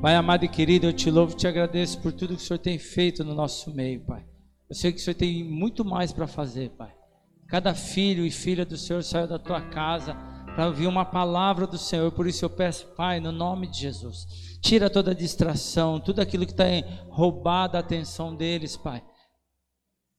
Pai amado e querido, eu te louvo e te agradeço por tudo que o Senhor tem feito no nosso meio, Pai. Eu sei que o Senhor tem muito mais para fazer, Pai. Cada filho e filha do Senhor saiu da tua casa para ouvir uma palavra do Senhor. Por isso eu peço, Pai, no nome de Jesus, tira toda a distração, tudo aquilo que está roubado a atenção deles, Pai.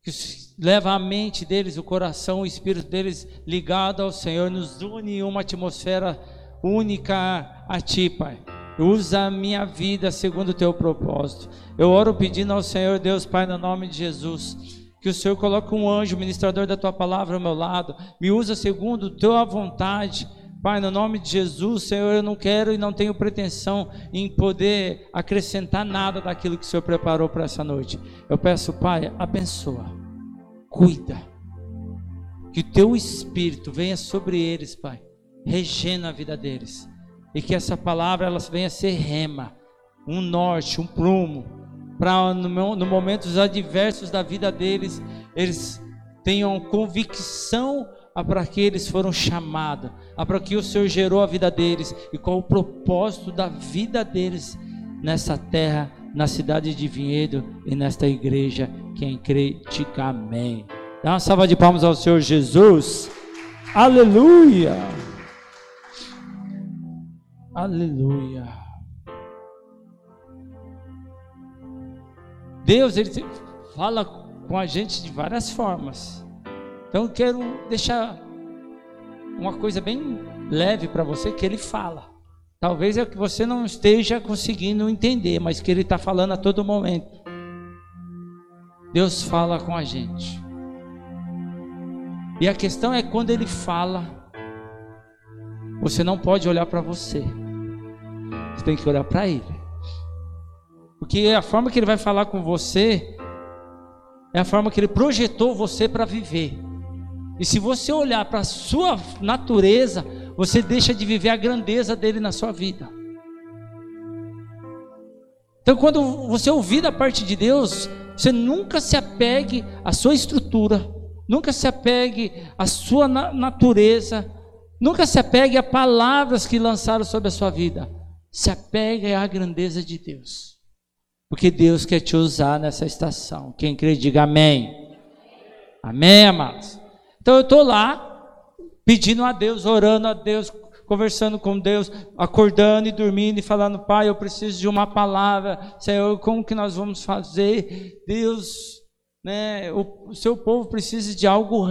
Que leva a mente deles, o coração, o espírito deles ligado ao Senhor, nos une em uma atmosfera única a Ti, Pai. Usa a minha vida segundo o teu propósito. Eu oro pedindo ao Senhor Deus, Pai, no nome de Jesus, que o Senhor coloque um anjo, ministrador da tua palavra ao meu lado, me usa segundo a tua vontade. Pai, no nome de Jesus, Senhor, eu não quero e não tenho pretensão em poder acrescentar nada daquilo que o Senhor preparou para essa noite. Eu peço, Pai, abençoa, cuida, que o teu espírito venha sobre eles, Pai, regena a vida deles e que essa palavra ela venha ser rema, um norte, um prumo, para no, no momentos adversos da vida deles, eles tenham convicção para que eles foram chamados, para que o Senhor gerou a vida deles e qual o propósito da vida deles nessa terra, na cidade de Vinhedo e nesta igreja. Quem crê, diga amém. Dá uma salva de palmas ao Senhor Jesus. Aleluia. Aleluia. Deus, ele fala com a gente de várias formas. Então eu quero deixar uma coisa bem leve para você que ele fala. Talvez é que você não esteja conseguindo entender, mas que ele está falando a todo momento. Deus fala com a gente. E a questão é quando ele fala, você não pode olhar para você. Você tem que olhar para Ele. Porque a forma que Ele vai falar com você é a forma que Ele projetou você para viver. E se você olhar para a sua natureza, você deixa de viver a grandeza dele na sua vida. Então, quando você ouvir da parte de Deus, você nunca se apegue à sua estrutura, nunca se apegue à sua natureza, nunca se apegue a palavras que lançaram sobre a sua vida se apegue à grandeza de Deus. Porque Deus quer te usar nessa estação. Quem crê, diga amém. Amém, amados? Então eu estou lá, pedindo a Deus, orando a Deus, conversando com Deus, acordando e dormindo e falando, Pai, eu preciso de uma palavra, Senhor, como que nós vamos fazer? Deus, né, o, o seu povo precisa de algo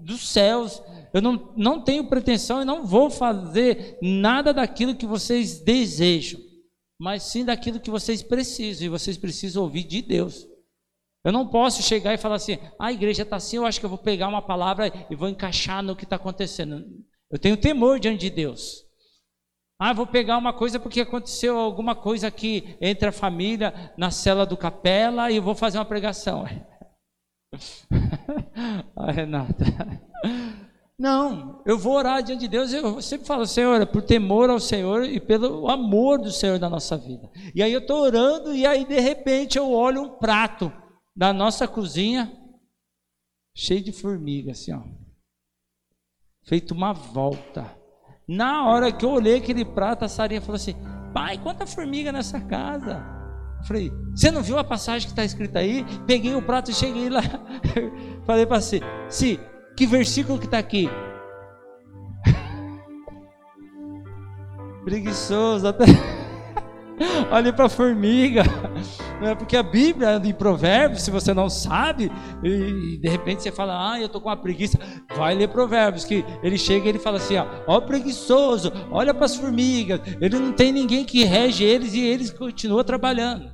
dos céus, eu não, não tenho pretensão e não vou fazer nada daquilo que vocês desejam, mas sim daquilo que vocês precisam, e vocês precisam ouvir de Deus. Eu não posso chegar e falar assim, ah, a igreja está assim, eu acho que eu vou pegar uma palavra e vou encaixar no que está acontecendo. Eu tenho temor diante de Deus. Ah, vou pegar uma coisa porque aconteceu alguma coisa aqui entre a família, na cela do capela, e vou fazer uma pregação. ah, Renata. Não, eu vou orar diante de Deus. Eu sempre falo, Senhor, é por temor ao Senhor e pelo amor do Senhor na nossa vida. E aí eu estou orando, e aí de repente eu olho um prato da nossa cozinha, cheio de formiga, assim, ó. Feito uma volta. Na hora que eu olhei aquele prato, a Sarinha falou assim: Pai, quanta formiga nessa casa? Eu falei, você não viu a passagem que está escrita aí? Peguei o prato e cheguei lá. falei para você, se que versículo que está aqui? Preguiçoso, até. Olhe para a formiga, é porque a Bíblia em Provérbios, se você não sabe, e de repente você fala, ah, eu estou com uma preguiça, vai ler Provérbios, que ele chega e ele fala assim: ó, ó preguiçoso, olha para as formigas, ele não tem ninguém que rege eles e eles continuam trabalhando.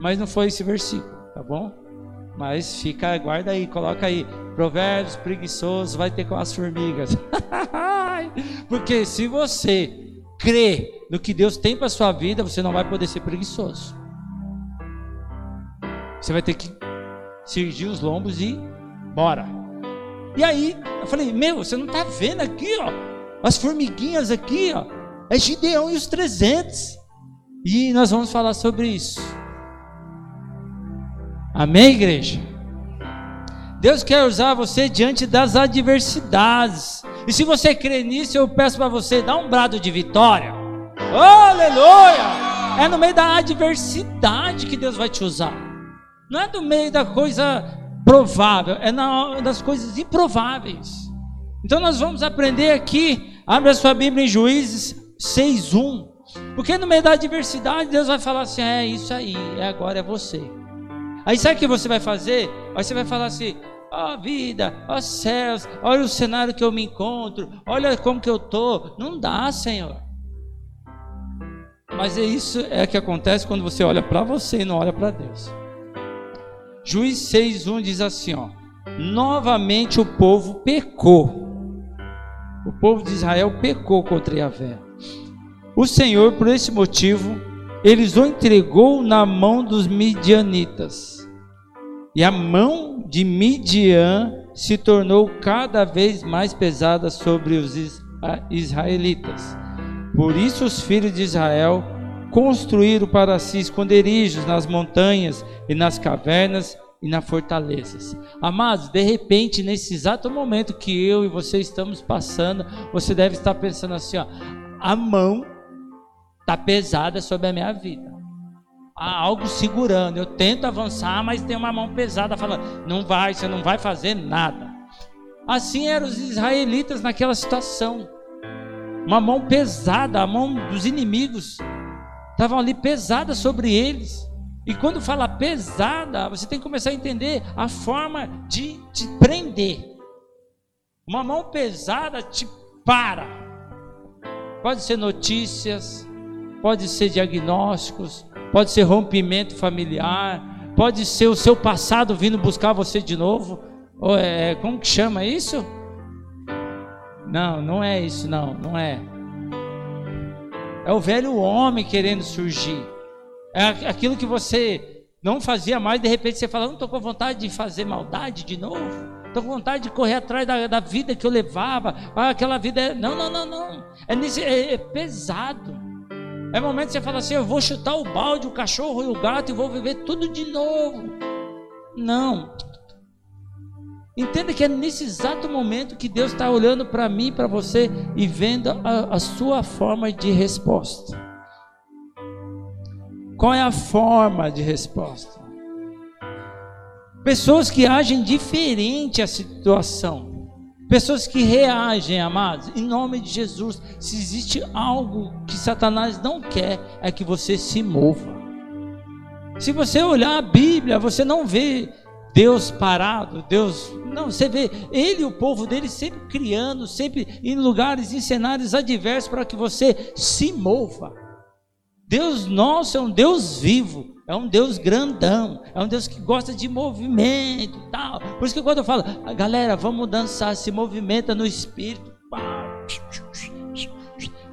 Mas não foi esse versículo, tá bom? Mas fica, guarda aí, coloca aí. Provérbios preguiçoso vai ter com as formigas. Porque se você crê no que Deus tem para sua vida, você não vai poder ser preguiçoso. Você vai ter que cirgir os lombos e bora. E aí, eu falei: "Meu, você não está vendo aqui, ó? As formiguinhas aqui, ó. É Gideão e os 300." E nós vamos falar sobre isso. Amém, igreja? Deus quer usar você diante das adversidades. E se você crê nisso, eu peço para você dar um brado de vitória. aleluia! É no meio da adversidade que Deus vai te usar. Não é no meio da coisa provável, é na, das coisas improváveis. Então nós vamos aprender aqui, abre a sua Bíblia em Juízes 6:1. Porque no meio da adversidade, Deus vai falar assim: é isso aí, é agora é você. Aí sabe o que você vai fazer? Aí você vai falar assim: ó oh, vida, ó oh, céus, olha o cenário que eu me encontro, olha como que eu tô. Não dá, Senhor. Mas é isso é que acontece quando você olha para você e não olha para Deus. Juiz 6:1 diz assim, ó: Novamente o povo pecou. O povo de Israel pecou contra Yahvé. O Senhor, por esse motivo, eles o entregou na mão dos midianitas. E a mão de Midian se tornou cada vez mais pesada sobre os israelitas. Por isso os filhos de Israel construíram para si esconderijos nas montanhas e nas cavernas e nas fortalezas. Amados, de repente, nesse exato momento que eu e você estamos passando, você deve estar pensando assim: ó, a mão está pesada sobre a minha vida. Há algo segurando. Eu tento avançar, mas tem uma mão pesada falando: não vai, você não vai fazer nada. Assim eram os israelitas naquela situação. Uma mão pesada, a mão dos inimigos, estavam ali pesada sobre eles. E quando fala pesada, você tem que começar a entender a forma de te prender. Uma mão pesada te para. Pode ser notícias, pode ser diagnósticos, pode ser rompimento familiar, pode ser o seu passado vindo buscar você de novo. Ou é, como que chama isso? Não, não é isso, não, não é. É o velho homem querendo surgir. É aquilo que você não fazia mais, de repente você fala, não estou com vontade de fazer maldade de novo. Estou com vontade de correr atrás da, da vida que eu levava. Ah, aquela vida é. Não, não, não, não. É, é, é pesado. É momento que você fala assim: eu vou chutar o balde, o cachorro e o gato e vou viver tudo de novo. Não. Entenda que é nesse exato momento que Deus está olhando para mim, para você e vendo a, a sua forma de resposta. Qual é a forma de resposta? Pessoas que agem diferente à situação. Pessoas que reagem, amados, em nome de Jesus. Se existe algo que Satanás não quer, é que você se mova. Se você olhar a Bíblia, você não vê Deus parado, Deus. Não, você vê ele e o povo dele sempre criando, sempre em lugares, em cenários adversos para que você se mova. Deus nosso é um Deus vivo. É um Deus grandão, é um Deus que gosta de movimento tal. Por isso que quando eu falo, galera, vamos dançar, se movimenta no espírito.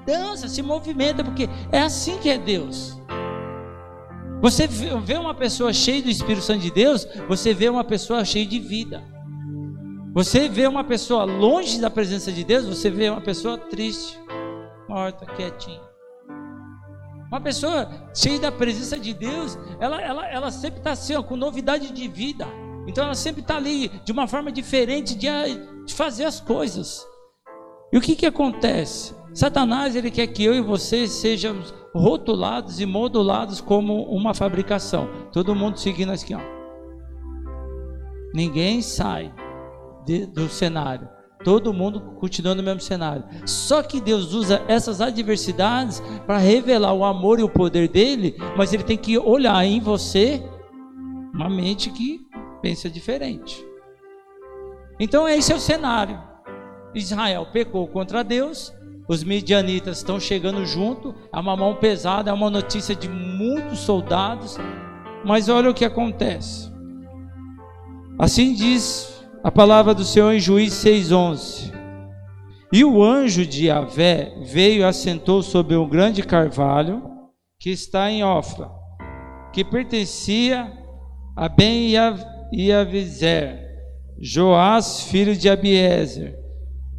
Dança, se movimenta, porque é assim que é Deus. Você vê uma pessoa cheia do Espírito Santo de Deus, você vê uma pessoa cheia de vida. Você vê uma pessoa longe da presença de Deus, você vê uma pessoa triste, morta, quietinha. Uma pessoa cheia da presença de Deus, ela, ela, ela sempre está assim, ó, com novidade de vida. Então ela sempre está ali de uma forma diferente de, de fazer as coisas. E o que, que acontece? Satanás ele quer que eu e você sejamos rotulados e modulados como uma fabricação. Todo mundo seguindo aqui, ó. Ninguém sai de, do cenário. Todo mundo continua no mesmo cenário. Só que Deus usa essas adversidades para revelar o amor e o poder dele, mas ele tem que olhar em você uma mente que pensa diferente. Então esse é o cenário. Israel pecou contra Deus, os midianitas estão chegando junto, é uma mão pesada, é uma notícia de muitos soldados, mas olha o que acontece. Assim diz a palavra do Senhor em Juiz 6:11. E o anjo de Yahvé veio e assentou sobre um grande carvalho que está em Ofra, que pertencia a Ben Yavizer, Joás, filho de Abiezer.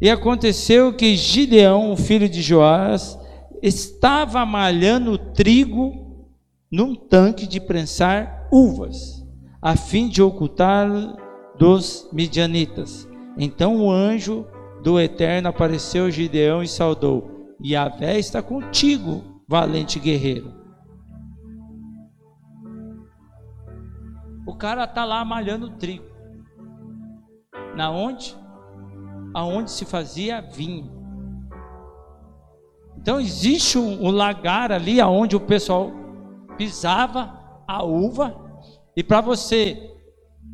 E aconteceu que Gideão, filho de Joás, estava malhando trigo num tanque de prensar uvas, a fim de ocultar dos midianitas. Então o anjo do Eterno apareceu a Gideão e saudou: Yahvé está contigo, valente guerreiro. O cara tá lá malhando trigo. Na onde? Aonde se fazia vinho. Então existe um, um lagar ali aonde o pessoal pisava a uva e para você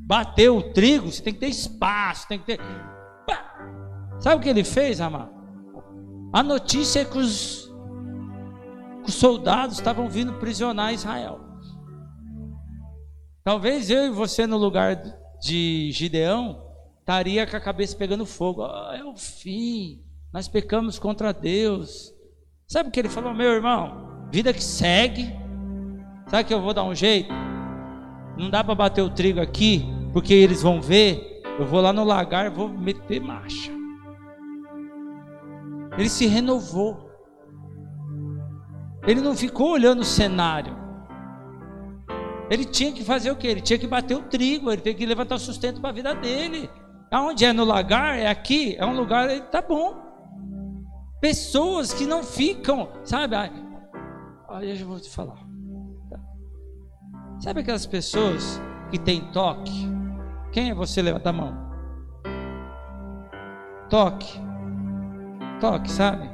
bater o trigo, você tem que ter espaço, tem que ter. Sabe o que ele fez, amado? A notícia é que os, os soldados estavam vindo prisionar Israel. Talvez eu e você no lugar de Gideão estaria com a cabeça pegando fogo. Oh, é o fim. Nós pecamos contra Deus. Sabe o que ele falou, meu irmão? Vida que segue. Sabe que eu vou dar um jeito? Não dá para bater o trigo aqui, porque eles vão ver. Eu vou lá no lagar e vou meter marcha. Ele se renovou. Ele não ficou olhando o cenário. Ele tinha que fazer o que? Ele tinha que bater o trigo, ele tinha que levantar o sustento para a vida dele. Aonde é no lagar, é aqui, é um lugar, ele tá bom. Pessoas que não ficam, sabe? Aí eu vou te falar. Sabe aquelas pessoas que têm toque? Quem é você? Levanta a mão. Toque. Toque, sabe?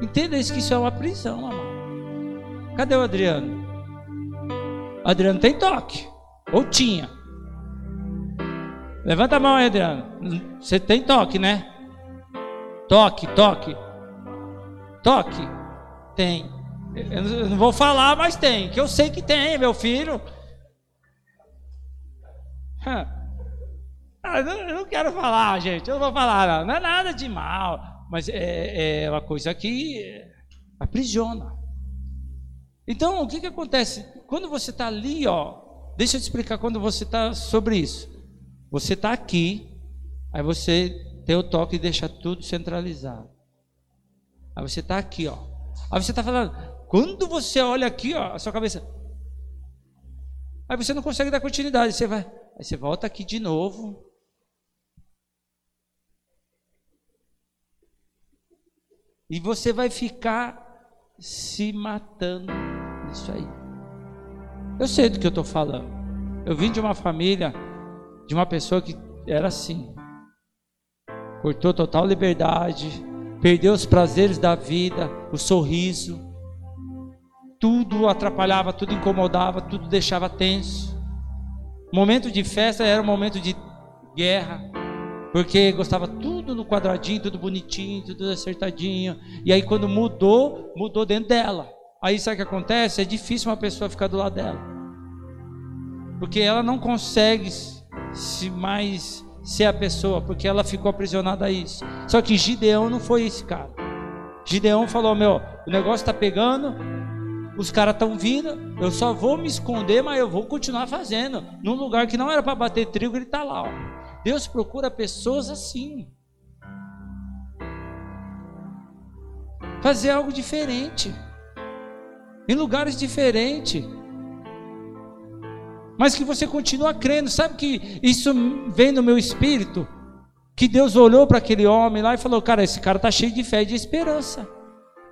Entenda isso que isso é uma prisão, amado. Cadê o Adriano? Adriano tem toque. Ou tinha. Levanta a mão aí, Adriano. Você tem toque, né? Toque, toque. Toque. Tem. Eu não vou falar, mas tem. Que eu sei que tem, meu filho. Ah, eu não quero falar, gente. Eu não vou falar, não. Não é nada de mal. Mas é, é uma coisa que aprisiona. Então, o que, que acontece? Quando você está ali, ó. Deixa eu te explicar quando você está sobre isso. Você está aqui, aí você tem o toque e deixa tudo centralizado. Aí você está aqui, ó. Aí você está falando, quando você olha aqui, ó, a sua cabeça. Aí você não consegue dar continuidade. Você vai. Aí você volta aqui de novo. E você vai ficar se matando nisso aí. Eu sei do que eu estou falando. Eu vim de uma família, de uma pessoa que era assim. Cortou total liberdade, perdeu os prazeres da vida, o sorriso tudo atrapalhava, tudo incomodava, tudo deixava tenso. Momento de festa era um momento de guerra, porque gostava tudo no quadradinho, tudo bonitinho, tudo acertadinho. E aí quando mudou, mudou dentro dela. Aí sabe o que acontece? É difícil uma pessoa ficar do lado dela. Porque ela não consegue se mais ser a pessoa, porque ela ficou aprisionada a isso. Só que Gideão não foi esse cara. Gideão falou: Meu, o negócio está pegando, os caras estão vindo, eu só vou me esconder, mas eu vou continuar fazendo. Num lugar que não era para bater trigo, ele está lá. Ó. Deus procura pessoas assim. Fazer algo diferente. Em lugares diferentes. Mas que você continua crendo. Sabe que isso vem no meu espírito? Que Deus olhou para aquele homem lá e falou: Cara, esse cara está cheio de fé e de esperança.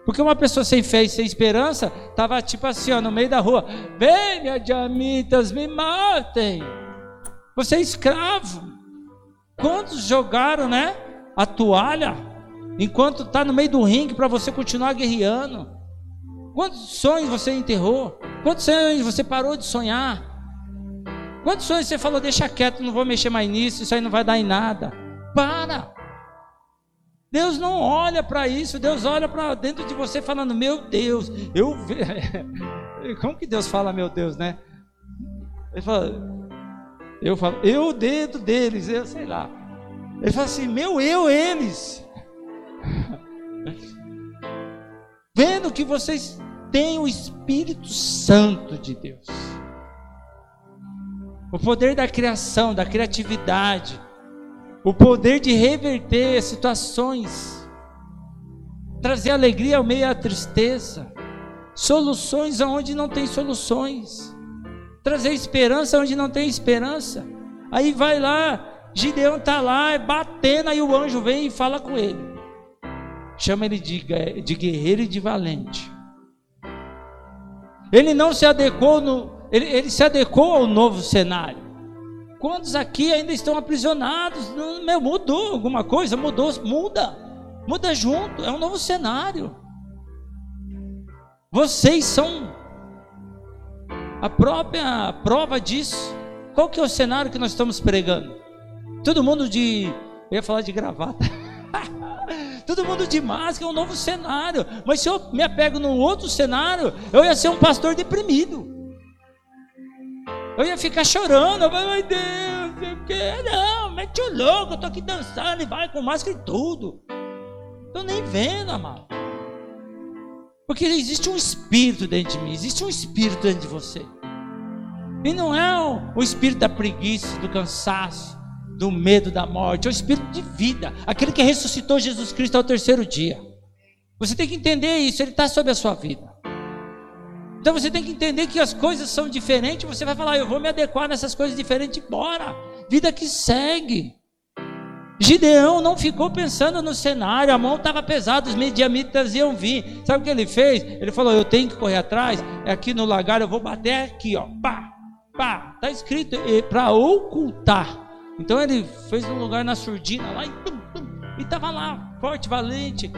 Porque uma pessoa sem fé e sem esperança estava tipo assim, ó, no meio da rua: Venha, diamitas, me matem. Você é escravo. Quantos jogaram, né? A toalha enquanto está no meio do ringue para você continuar guerreando? Quantos sonhos você enterrou? Quantos sonhos você parou de sonhar? Quantos sonhos você falou, deixa quieto, não vou mexer mais nisso, isso aí não vai dar em nada? Para! Deus não olha para isso, Deus olha para dentro de você falando: Meu Deus, eu. Como que Deus fala, meu Deus, né? Ele fala, eu falo, eu dentro deles, eu sei lá. Ele fala assim: Meu eu, eles. Vendo que vocês têm o Espírito Santo de Deus, o poder da criação, da criatividade o poder de reverter situações, trazer alegria ao meio da tristeza, soluções aonde não tem soluções, trazer esperança onde não tem esperança. Aí vai lá, Gideão está lá, batendo, aí o anjo vem e fala com ele. Chama ele de, de guerreiro e de valente. Ele não se adequou no, ele, ele se adequou ao novo cenário. Quantos aqui ainda estão aprisionados? Meu, mudou alguma coisa? Mudou, muda. Muda junto, é um novo cenário. Vocês são a própria prova disso. Qual que é o cenário que nós estamos pregando? Todo mundo de, eu ia falar de gravata. Todo mundo de máscara é um novo cenário. Mas se eu me apego num outro cenário, eu ia ser um pastor deprimido. Eu ia ficar chorando. Meu Deus, que não, mete o louco, eu tô aqui dançando e vai com máscara e tudo. Tô nem vendo, amado. Porque existe um espírito dentro de mim, existe um espírito dentro de você. E não é o, o espírito da preguiça, do cansaço, do medo da morte, é o espírito de vida, aquele que ressuscitou Jesus Cristo ao terceiro dia. Você tem que entender isso, ele está sobre a sua vida. Então você tem que entender que as coisas são diferentes. Você vai falar, eu vou me adequar nessas coisas diferentes, bora. Vida que segue. Gideão não ficou pensando no cenário, a mão estava pesada, os mediamitas iam vir. Sabe o que ele fez? Ele falou: Eu tenho que correr atrás, é aqui no lagar, eu vou bater aqui, ó. Pá, pá, está escrito para ocultar. Então ele fez um lugar na surdina lá e estava lá, forte, valente,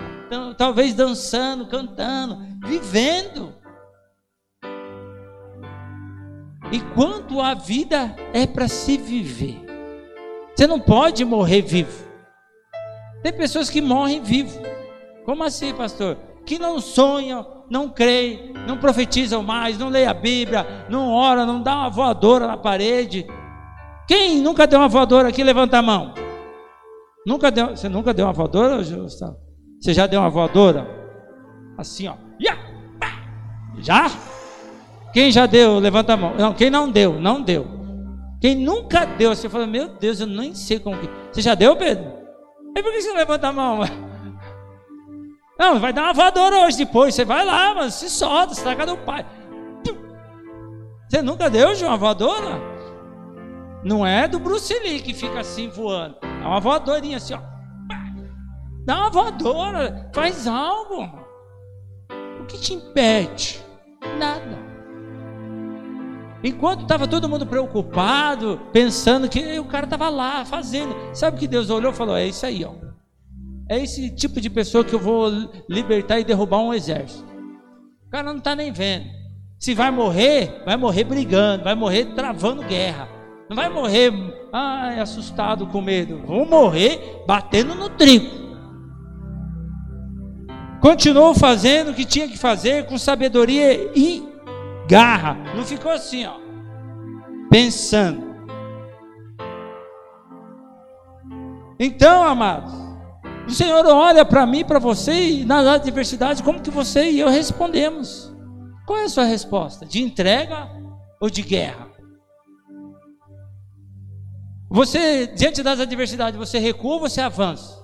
talvez dançando, cantando, vivendo. Enquanto a vida é para se viver. Você não pode morrer vivo. Tem pessoas que morrem vivo. Como assim, pastor? Que não sonham, não creem, não profetizam mais, não leem a Bíblia, não oram, não dá uma voadora na parede. Quem nunca deu uma voadora aqui, levanta a mão. Nunca deu, você nunca deu uma voadora, Gustavo? Você já deu uma voadora? Assim, ó. Já? Quem já deu, levanta a mão. Não, quem não deu, não deu. Quem nunca deu, você fala, meu Deus, eu nem sei como que. Você já deu, Pedro? E por que você levanta a mão? Não, vai dar uma voadora hoje depois. Você vai lá, mas se solta, está casa do pai. Você nunca deu de uma voadora? Não é do Bruce Lee que fica assim voando. É uma voadorinha assim, ó. Dá uma voadora, faz algo. O que te impede? Nada. Enquanto estava todo mundo preocupado, pensando que o cara estava lá fazendo. Sabe que Deus olhou e falou? É isso aí, ó. É esse tipo de pessoa que eu vou libertar e derrubar um exército. O cara não está nem vendo. Se vai morrer, vai morrer brigando, vai morrer travando guerra. Não vai morrer ai, assustado com medo. Vão morrer batendo no trigo. Continuou fazendo o que tinha que fazer com sabedoria e garra. Não ficou assim, ó, pensando. Então, amados, o Senhor olha para mim, para você e nas adversidades, como que você e eu respondemos? Qual é a sua resposta? De entrega ou de guerra? Você, diante das adversidades, você recua ou você avança?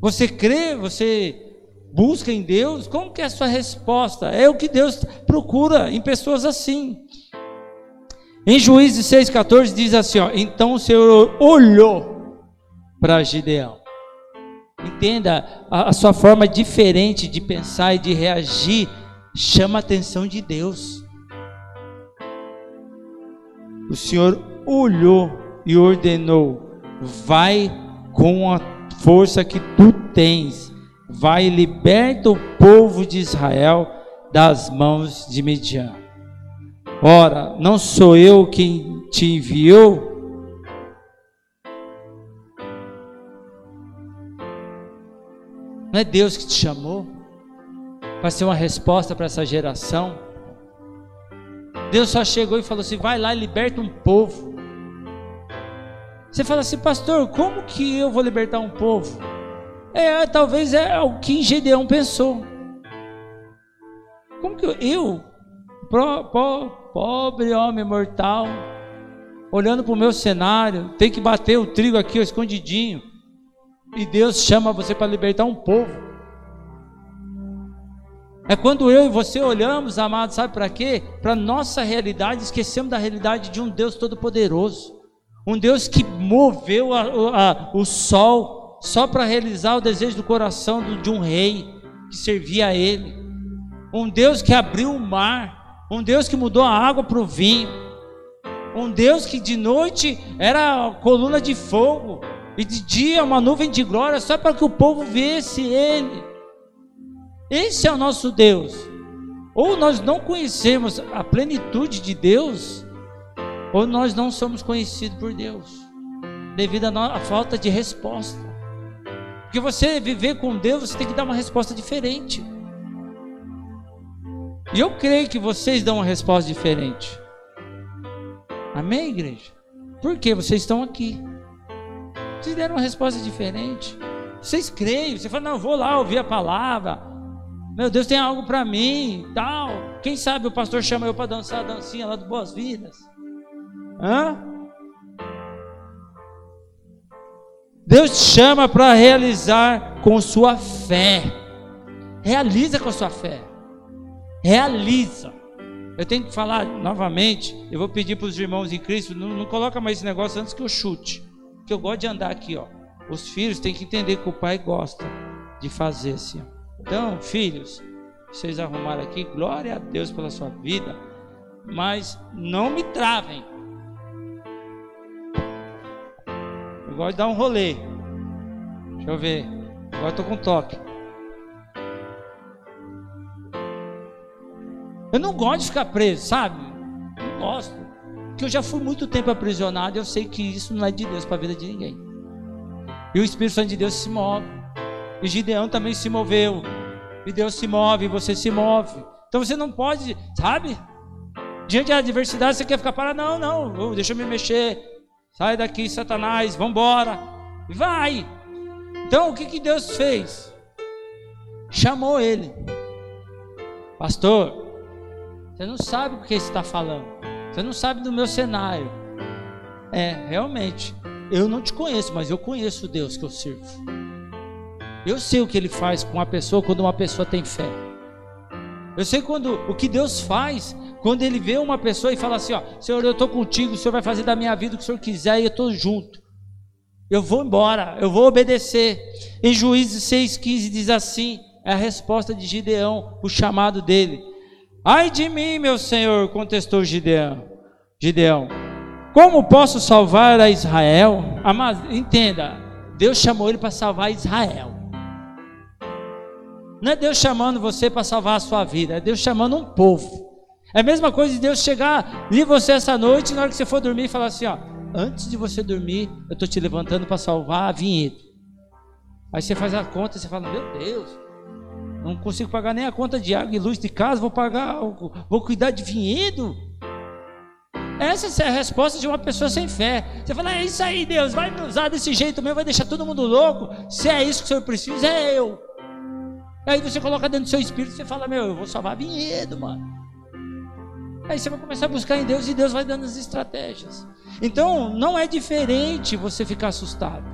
Você crê, você busca em Deus, como que é a sua resposta? É o que Deus procura em pessoas assim. Em Juízes 6,14 diz assim: ó, Então o Senhor olhou para Gideão. Entenda, a, a sua forma diferente de pensar e de reagir chama a atenção de Deus. O Senhor olhou e ordenou: Vai com a força que tu tens vai e liberta o povo de Israel das mãos de Midian. Ora, não sou eu quem te enviou? Não é Deus que te chamou para ser uma resposta para essa geração? Deus só chegou e falou assim: vai lá e liberta um povo. Você fala assim, pastor, como que eu vou libertar um povo? É, talvez é o que Gedeão pensou. Como que eu, eu pro, po, pobre homem mortal, olhando para o meu cenário, tem que bater o trigo aqui ó, escondidinho, e Deus chama você para libertar um povo. É quando eu e você olhamos, amados, sabe para quê? Para nossa realidade, esquecemos da realidade de um Deus todo-poderoso, um Deus que moveu a, a, o sol só para realizar o desejo do coração de um rei que servia a ele. Um Deus que abriu o mar Um Deus que mudou a água para o vinho. Um Deus que de noite era coluna de fogo e de dia uma nuvem de glória só para que o povo visse Ele. Esse é o nosso Deus. Ou nós não conhecemos a plenitude de Deus, ou nós não somos conhecidos por Deus, devido à falta de resposta. Porque você viver com Deus, você tem que dar uma resposta diferente. E eu creio que vocês dão uma resposta diferente. Amém, igreja? Porque vocês estão aqui. Vocês deram uma resposta diferente. Vocês creem, você fala, não, vou lá ouvir a palavra. Meu Deus tem algo para mim, tal. Quem sabe o pastor chama eu para dançar a dancinha lá do Boas Vidas. Hã? Deus te chama para realizar com sua fé. Realiza com sua fé. Realiza. Eu tenho que falar novamente. Eu vou pedir para os irmãos em Cristo, não, não coloca mais esse negócio antes que eu chute. Que eu gosto de andar aqui, ó. Os filhos têm que entender que o pai gosta de fazer assim. Então, filhos, vocês arrumaram aqui, glória a Deus pela sua vida, mas não me travem. Eu gosto de dar um rolê. Deixa eu ver. Agora estou com toque. Eu não gosto de ficar preso, sabe? Não gosto. Porque eu já fui muito tempo aprisionado e eu sei que isso não é de Deus para a vida de ninguém. E o Espírito Santo de Deus se move. E Gideão também se moveu. E Deus se move, e você se move. Então você não pode, sabe? Diante da adversidade você quer ficar parado. Não, não, deixa eu me mexer. Sai daqui, Satanás, vambora. Vai. Então o que, que Deus fez? Chamou ele. Pastor, você não sabe o que está falando. Você não sabe do meu cenário. É, realmente. Eu não te conheço, mas eu conheço o Deus que eu sirvo. Eu sei o que ele faz com uma pessoa quando uma pessoa tem fé. Eu sei quando o que Deus faz quando ele vê uma pessoa e fala assim, ó, Senhor, eu estou contigo, o Senhor vai fazer da minha vida o que o Senhor quiser e eu estou junto. Eu vou embora, eu vou obedecer. Em Juízes 6,15 diz assim: é a resposta de Gideão, o chamado dele. Ai de mim, meu senhor, contestou Gideão. Gideão, como posso salvar a Israel? Entenda, Deus chamou ele para salvar Israel. Não é Deus chamando você para salvar a sua vida, é Deus chamando um povo. É a mesma coisa de Deus chegar em você essa noite, na hora que você for dormir, e falar assim: ó, antes de você dormir, eu estou te levantando para salvar a vinheta. Aí você faz a conta, você fala: meu Deus, não consigo pagar nem a conta de água e luz de casa, vou pagar, vou cuidar de vinhedo. Essa é a resposta de uma pessoa sem fé. Você fala, é isso aí, Deus, vai me usar desse jeito mesmo, vai deixar todo mundo louco. Se é isso que o Senhor precisa, é eu. Aí você coloca dentro do seu espírito e você fala, meu, eu vou salvar vinhedo, mano. Aí você vai começar a buscar em Deus e Deus vai dando as estratégias. Então, não é diferente você ficar assustado.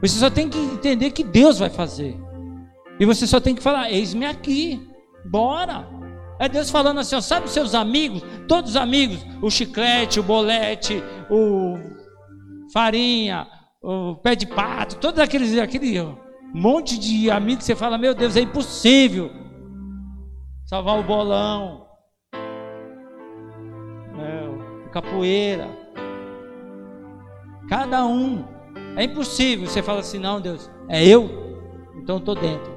Você só tem que entender que Deus vai fazer. E você só tem que falar: Eis-me aqui, bora. É Deus falando assim, ó, sabe seus amigos, todos os amigos, o chiclete, o bolete, o farinha, o pé de pato, todos aqueles, aquele monte de amigos que você fala, meu Deus, é impossível salvar o bolão, capoeira, cada um, é impossível. Você fala assim, não, Deus, é eu, então estou dentro.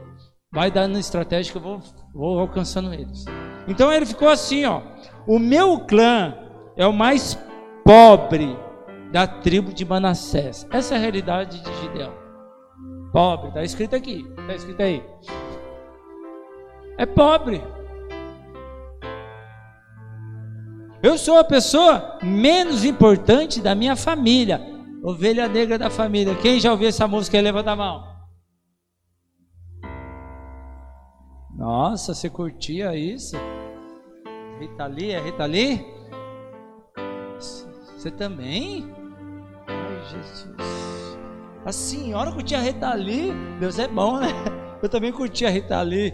Vai dando estratégia que eu vou, vou alcançando eles. Então ele ficou assim, ó. O meu clã é o mais pobre da tribo de Manassés. Essa é a realidade de Gideão. Pobre, está escrito aqui. Está escrito aí. É pobre. Eu sou a pessoa menos importante da minha família. Ovelha negra da família. Quem já ouviu essa música? Levanta a mão. Nossa, você curtia isso? Rita Lee, é Rita Lee? Você também? Ai, Jesus. A senhora curtia a Rita Lee? Deus é bom, né? Eu também curtia a Rita Lee.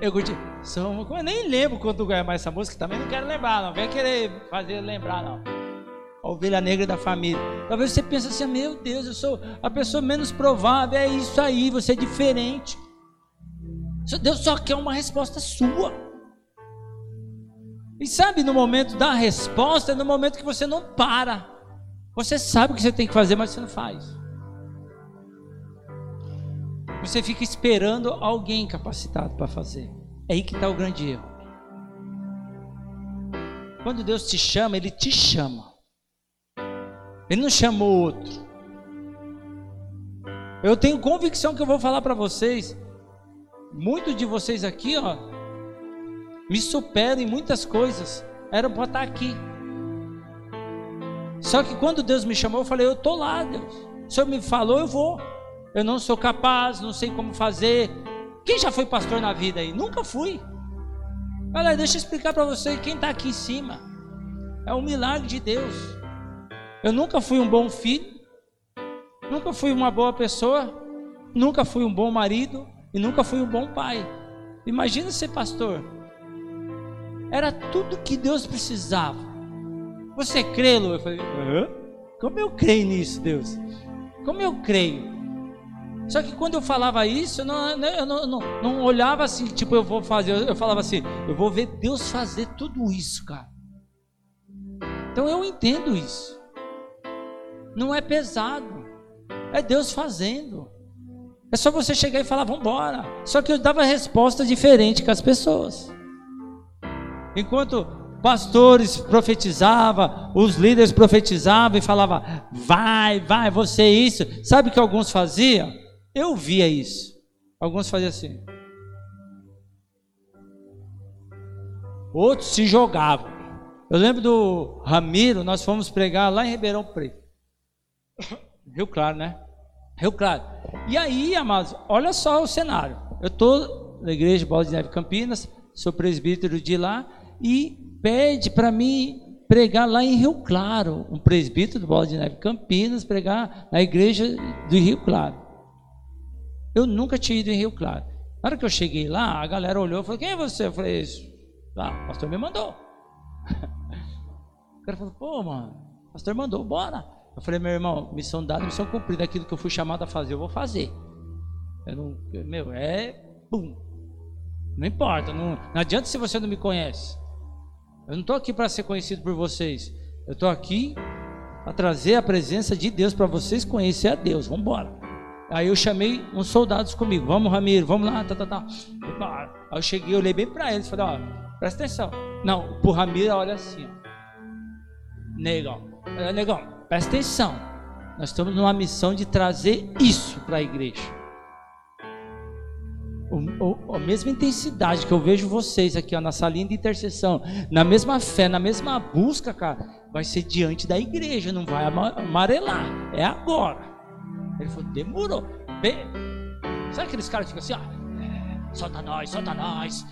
Eu curti. Eu nem lembro quando ganhar mais essa música. Também não quero lembrar, não. Vem querer fazer lembrar, não. A ovelha negra da família. Talvez você pense assim: meu Deus, eu sou a pessoa menos provável. É isso aí, você é diferente. Deus só quer uma resposta sua. E sabe, no momento da resposta, é no momento que você não para. Você sabe o que você tem que fazer, mas você não faz. Você fica esperando alguém capacitado para fazer. É aí que está o grande erro. Quando Deus te chama, Ele te chama. Ele não chamou outro. Eu tenho convicção que eu vou falar para vocês. Muitos de vocês aqui, ó, me superam em muitas coisas. Eram para estar aqui. Só que quando Deus me chamou, eu falei: Eu estou lá, Deus. O Senhor me falou, eu vou. Eu não sou capaz, não sei como fazer. Quem já foi pastor na vida aí? Nunca fui. Olha, deixa eu explicar para você quem está aqui em cima. É um milagre de Deus. Eu nunca fui um bom filho, nunca fui uma boa pessoa, nunca fui um bom marido e nunca fui um bom pai. Imagina ser pastor. Era tudo que Deus precisava. Você crê, Lu? Eu falei, Hã? como eu creio nisso, Deus? Como eu creio? Só que quando eu falava isso, eu não, eu não, não, não olhava assim, tipo, eu vou fazer, eu, falava assim, eu vou ver Deus fazer tudo isso, cara. Então eu entendo isso. Não é pesado, é Deus fazendo. É só você chegar e falar, vamos. Só que eu dava resposta diferente com as pessoas. Enquanto pastores profetizavam, os líderes profetizavam e falavam, vai, vai, você é isso. Sabe o que alguns faziam? Eu via isso. Alguns faziam assim. Outros se jogavam. Eu lembro do Ramiro, nós fomos pregar lá em Ribeirão Preto. Rio Claro, né? Rio Claro. E aí, amados, olha só o cenário. Eu estou na igreja Bola de Neve Campinas, sou presbítero de lá, e pede para mim pregar lá em Rio Claro. Um presbítero do Bola de Neve Campinas, pregar na igreja do Rio Claro. Eu nunca tinha ido em Rio Claro. Na hora que eu cheguei lá, a galera olhou e falou: Quem é você? Eu falei: Ah, o pastor me mandou. o cara falou: Pô, mano, o pastor mandou, bora. Eu falei: Meu irmão, missão dada, missão cumprida. Aquilo que eu fui chamado a fazer, eu vou fazer. Eu não, meu, é. Bum. Não importa, não, não adianta se você não me conhece. Eu não estou aqui para ser conhecido por vocês. Eu estou aqui para trazer a presença de Deus para vocês conhecer a Deus. Vamos embora. Aí eu chamei uns soldados comigo. Vamos, Ramiro, vamos lá, tá, tá, tá. Aí eu cheguei, olhei bem para eles, falei, ó, presta atenção. Não, pro Ramiro, olha assim, ó. Negão, negão, presta atenção. Nós estamos numa missão de trazer isso para a igreja. O, o, a mesma intensidade que eu vejo vocês aqui ó, na salinha de intercessão, na mesma fé, na mesma busca, cara, vai ser diante da igreja, não vai amarelar. É agora. Ele falou, demorou. Bem... Sabe aqueles caras que ficam assim, ó? É, solta nós, solta nós.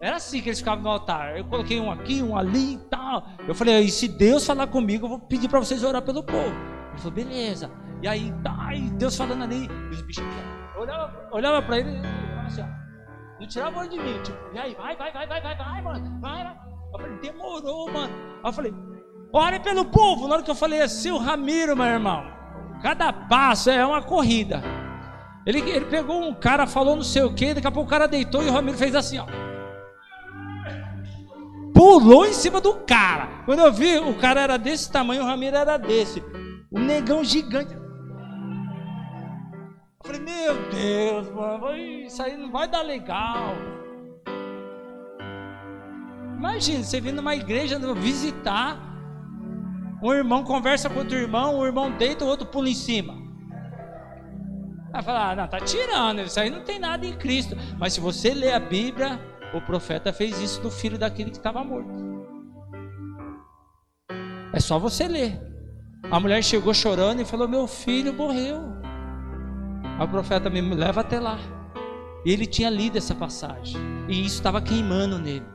Era assim que eles ficavam no altar. Eu coloquei um aqui, um ali e tal. Eu falei, e se Deus falar comigo, eu vou pedir para vocês orar pelo povo. Ele falou, beleza. E aí, tá, e Deus falando ali, os bichos olhava, olhava para ele e falava assim, ó. Não tirava a mão de mim, tipo, e aí, vai, vai, vai, vai, vai, vai, mano, vai. Eu falei, demorou, mano. Aí eu falei, ore pelo povo. Na hora que eu falei assim, o Ramiro, meu irmão. Cada passo é uma corrida. Ele, ele pegou um cara, falou não sei o que, daqui a pouco o cara deitou e o Ramiro fez assim, ó. Pulou em cima do cara. Quando eu vi, o cara era desse tamanho, o Ramiro era desse. Um negão gigante. Eu falei, meu Deus, mano, isso aí não vai dar legal. Imagina, você vindo numa igreja visitar um irmão conversa com outro irmão, um irmão deita, o outro pula em cima. Vai falar, ah, não, tá tirando, isso aí não tem nada em Cristo. Mas se você ler a Bíblia, o profeta fez isso do filho daquele que estava morto. É só você ler. A mulher chegou chorando e falou: Meu filho morreu. Aí o profeta me leva até lá. E ele tinha lido essa passagem. E isso estava queimando nele.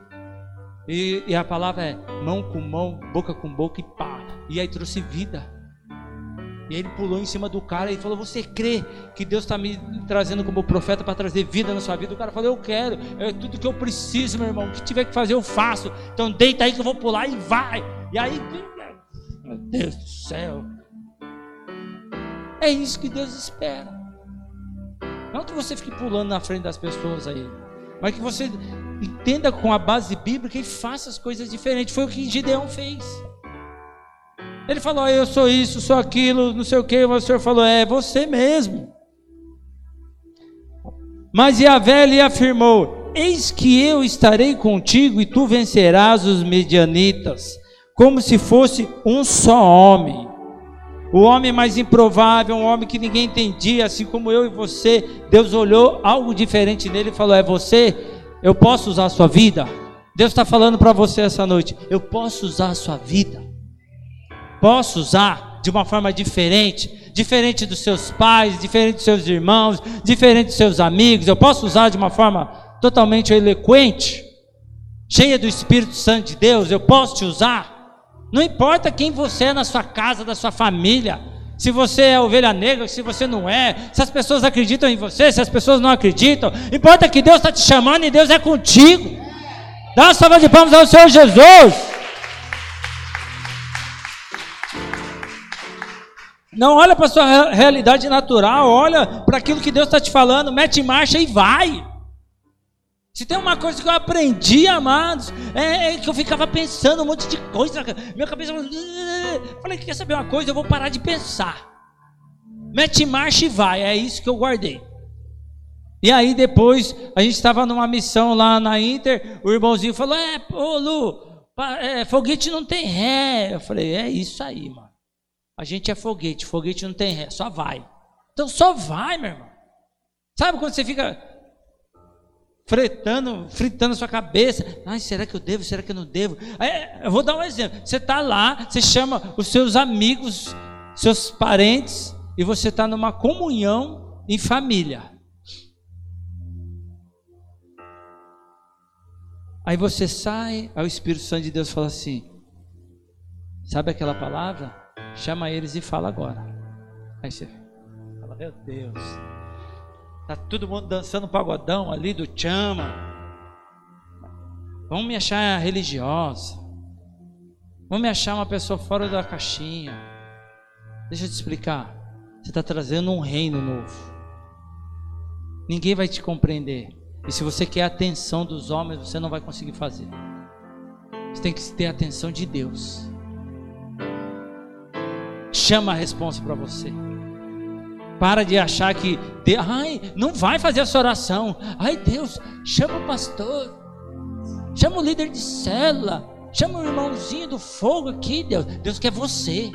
E, e, a palavra é mão com mão, boca com boca e pá. E aí trouxe vida. E aí ele pulou em cima do cara e falou: Você crê que Deus está me trazendo como profeta para trazer vida na sua vida? O cara falou: Eu quero, é tudo que eu preciso, meu irmão. O que tiver que fazer, eu faço. Então deita aí que eu vou pular e vai. E aí, meu Deus do céu. É isso que Deus espera. Não que você fique pulando na frente das pessoas aí, mas que você entenda com a base bíblica e faça as coisas diferentes. Foi o que Gideão fez. Ele falou: Eu sou isso, sou aquilo, não sei o que. O Senhor falou: É você mesmo. Mas Yahvé lhe afirmou: Eis que eu estarei contigo e tu vencerás os medianitas, como se fosse um só homem. O homem mais improvável, um homem que ninguém entendia, assim como eu e você. Deus olhou algo diferente nele e falou: É você? Eu posso usar a sua vida? Deus está falando para você essa noite: Eu posso usar a sua vida. Posso usar de uma forma diferente, diferente dos seus pais, diferente dos seus irmãos, diferente dos seus amigos. Eu posso usar de uma forma totalmente eloquente, cheia do Espírito Santo de Deus. Eu posso te usar. Não importa quem você é na sua casa, da sua família, se você é ovelha negra, se você não é, se as pessoas acreditam em você, se as pessoas não acreditam, importa que Deus está te chamando e Deus é contigo. Dá uma salva de palmas ao Senhor Jesus. Não olha para sua realidade natural, olha para aquilo que Deus está te falando, mete em marcha e vai. Se tem uma coisa que eu aprendi, amados, é, é que eu ficava pensando um monte de coisa, minha cabeça. Falei, quer saber uma coisa? Eu vou parar de pensar. Mete em marcha e vai, é isso que eu guardei. E aí depois, a gente estava numa missão lá na Inter, o irmãozinho falou: É, ô Lu, é, foguete não tem ré. Eu falei: É isso aí, mano. A gente é foguete, foguete não tem ré, só vai. Então só vai, meu irmão. Sabe quando você fica fretando, fritando a sua cabeça? Ai, será que eu devo? Será que eu não devo? eu vou dar um exemplo. Você está lá, você chama os seus amigos, seus parentes, e você está numa comunhão em família. Aí você sai, aí o Espírito Santo de Deus fala assim: Sabe aquela palavra? Chama eles e fala agora. Aí você fala, meu Deus. Tá todo mundo dançando pagodão ali do chama. Vão me achar religiosa. Vão me achar uma pessoa fora da caixinha. Deixa eu te explicar. Você está trazendo um reino novo. Ninguém vai te compreender. E se você quer a atenção dos homens, você não vai conseguir fazer. Você tem que ter a atenção de Deus chama a resposta para você. Para de achar que, ai, não vai fazer essa oração. Ai, Deus, chama o pastor, chama o líder de célula, chama o irmãozinho do fogo aqui, Deus. Deus quer você.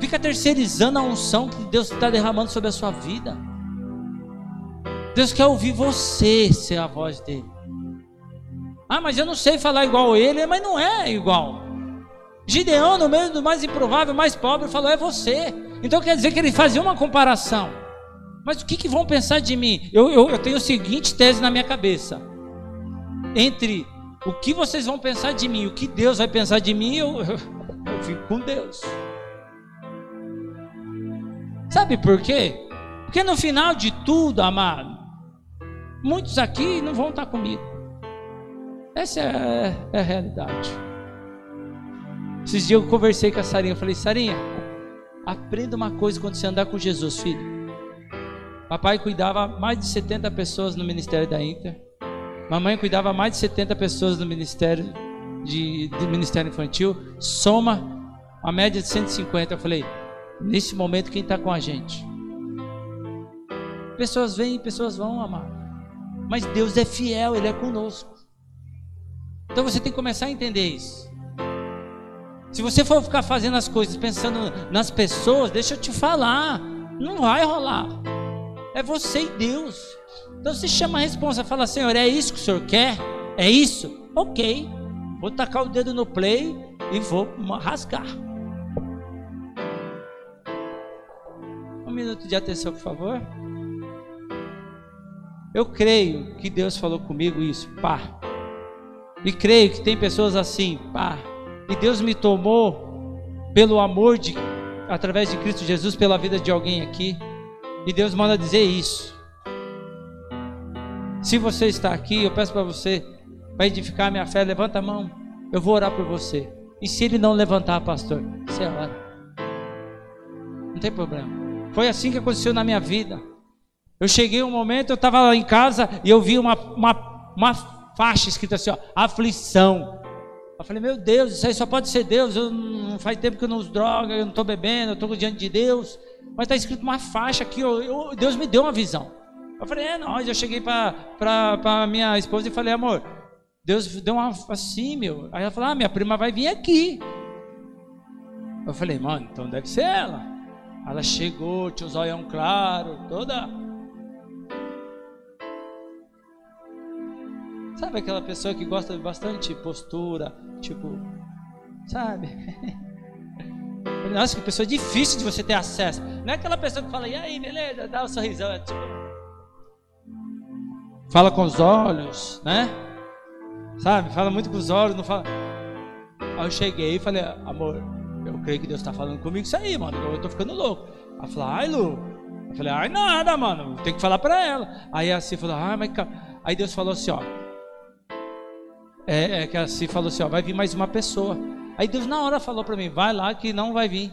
Fica terceirizando a unção que Deus está derramando sobre a sua vida. Deus quer ouvir você ser a voz dele. Ah, mas eu não sei falar igual ele, mas não é igual. Gideão, no meio do mais improvável, mais pobre, falou: É você. Então quer dizer que ele fazia uma comparação. Mas o que, que vão pensar de mim? Eu, eu, eu tenho o seguinte tese na minha cabeça: entre o que vocês vão pensar de mim, o que Deus vai pensar de mim, eu, eu, eu fico com Deus. Sabe por quê? Porque no final de tudo, amado, muitos aqui não vão estar comigo. Essa é, é a realidade. Esses dias eu conversei com a Sarinha, eu falei, Sarinha, aprenda uma coisa quando você andar com Jesus, filho. Papai cuidava mais de 70 pessoas no ministério da Inter. Mamãe cuidava mais de 70 pessoas no ministério de, de ministério infantil. Soma a média de 150. Eu falei, nesse momento quem está com a gente? Pessoas vêm, pessoas vão, amar. Mas Deus é fiel, Ele é conosco. Então você tem que começar a entender isso. Se você for ficar fazendo as coisas pensando nas pessoas, deixa eu te falar, não vai rolar. É você e Deus. Então você chama a responsa, fala, Senhor, é isso que o Senhor quer? É isso? Ok. Vou tacar o dedo no play e vou rasgar. Um minuto de atenção, por favor. Eu creio que Deus falou comigo isso, pá. E creio que tem pessoas assim, pá e Deus me tomou pelo amor de através de Cristo Jesus pela vida de alguém aqui. E Deus manda dizer isso. Se você está aqui, eu peço para você para edificar minha fé, levanta a mão. Eu vou orar por você. E se ele não levantar, pastor, você ora. Não tem problema. Foi assim que aconteceu na minha vida. Eu cheguei um momento, eu estava lá em casa e eu vi uma, uma, uma faixa escrita assim, ó, aflição. Eu falei, meu Deus, isso aí só pode ser Deus. Eu não faz tempo que eu não uso droga, eu não estou bebendo, eu estou diante de Deus. Mas está escrito uma faixa aqui, ó, eu, Deus me deu uma visão. Eu falei, é nós. Eu cheguei para minha esposa e falei, amor, Deus deu uma assim, meu. Aí ela falou, ah, minha prima vai vir aqui. Eu falei, mano, então deve ser ela. Ela chegou, tinha os olhão claro, toda. Sabe aquela pessoa que gosta de bastante postura, tipo, sabe? Nossa, que pessoa difícil de você ter acesso. Não é aquela pessoa que fala, e aí, beleza, dá um sorrisão. É tipo, fala com os olhos, né? Sabe? Fala muito com os olhos, não fala. Aí eu cheguei e falei, amor, eu creio que Deus está falando comigo isso aí, mano. Eu tô ficando louco. Ela falou, ai, Lu. Eu falei, ai, nada, mano. Tem que falar para ela. Aí assim falou, ah, mas. Aí Deus falou assim, ó. É, é que assim falou assim, ó, vai vir mais uma pessoa. Aí Deus na hora falou para mim, vai lá que não vai vir.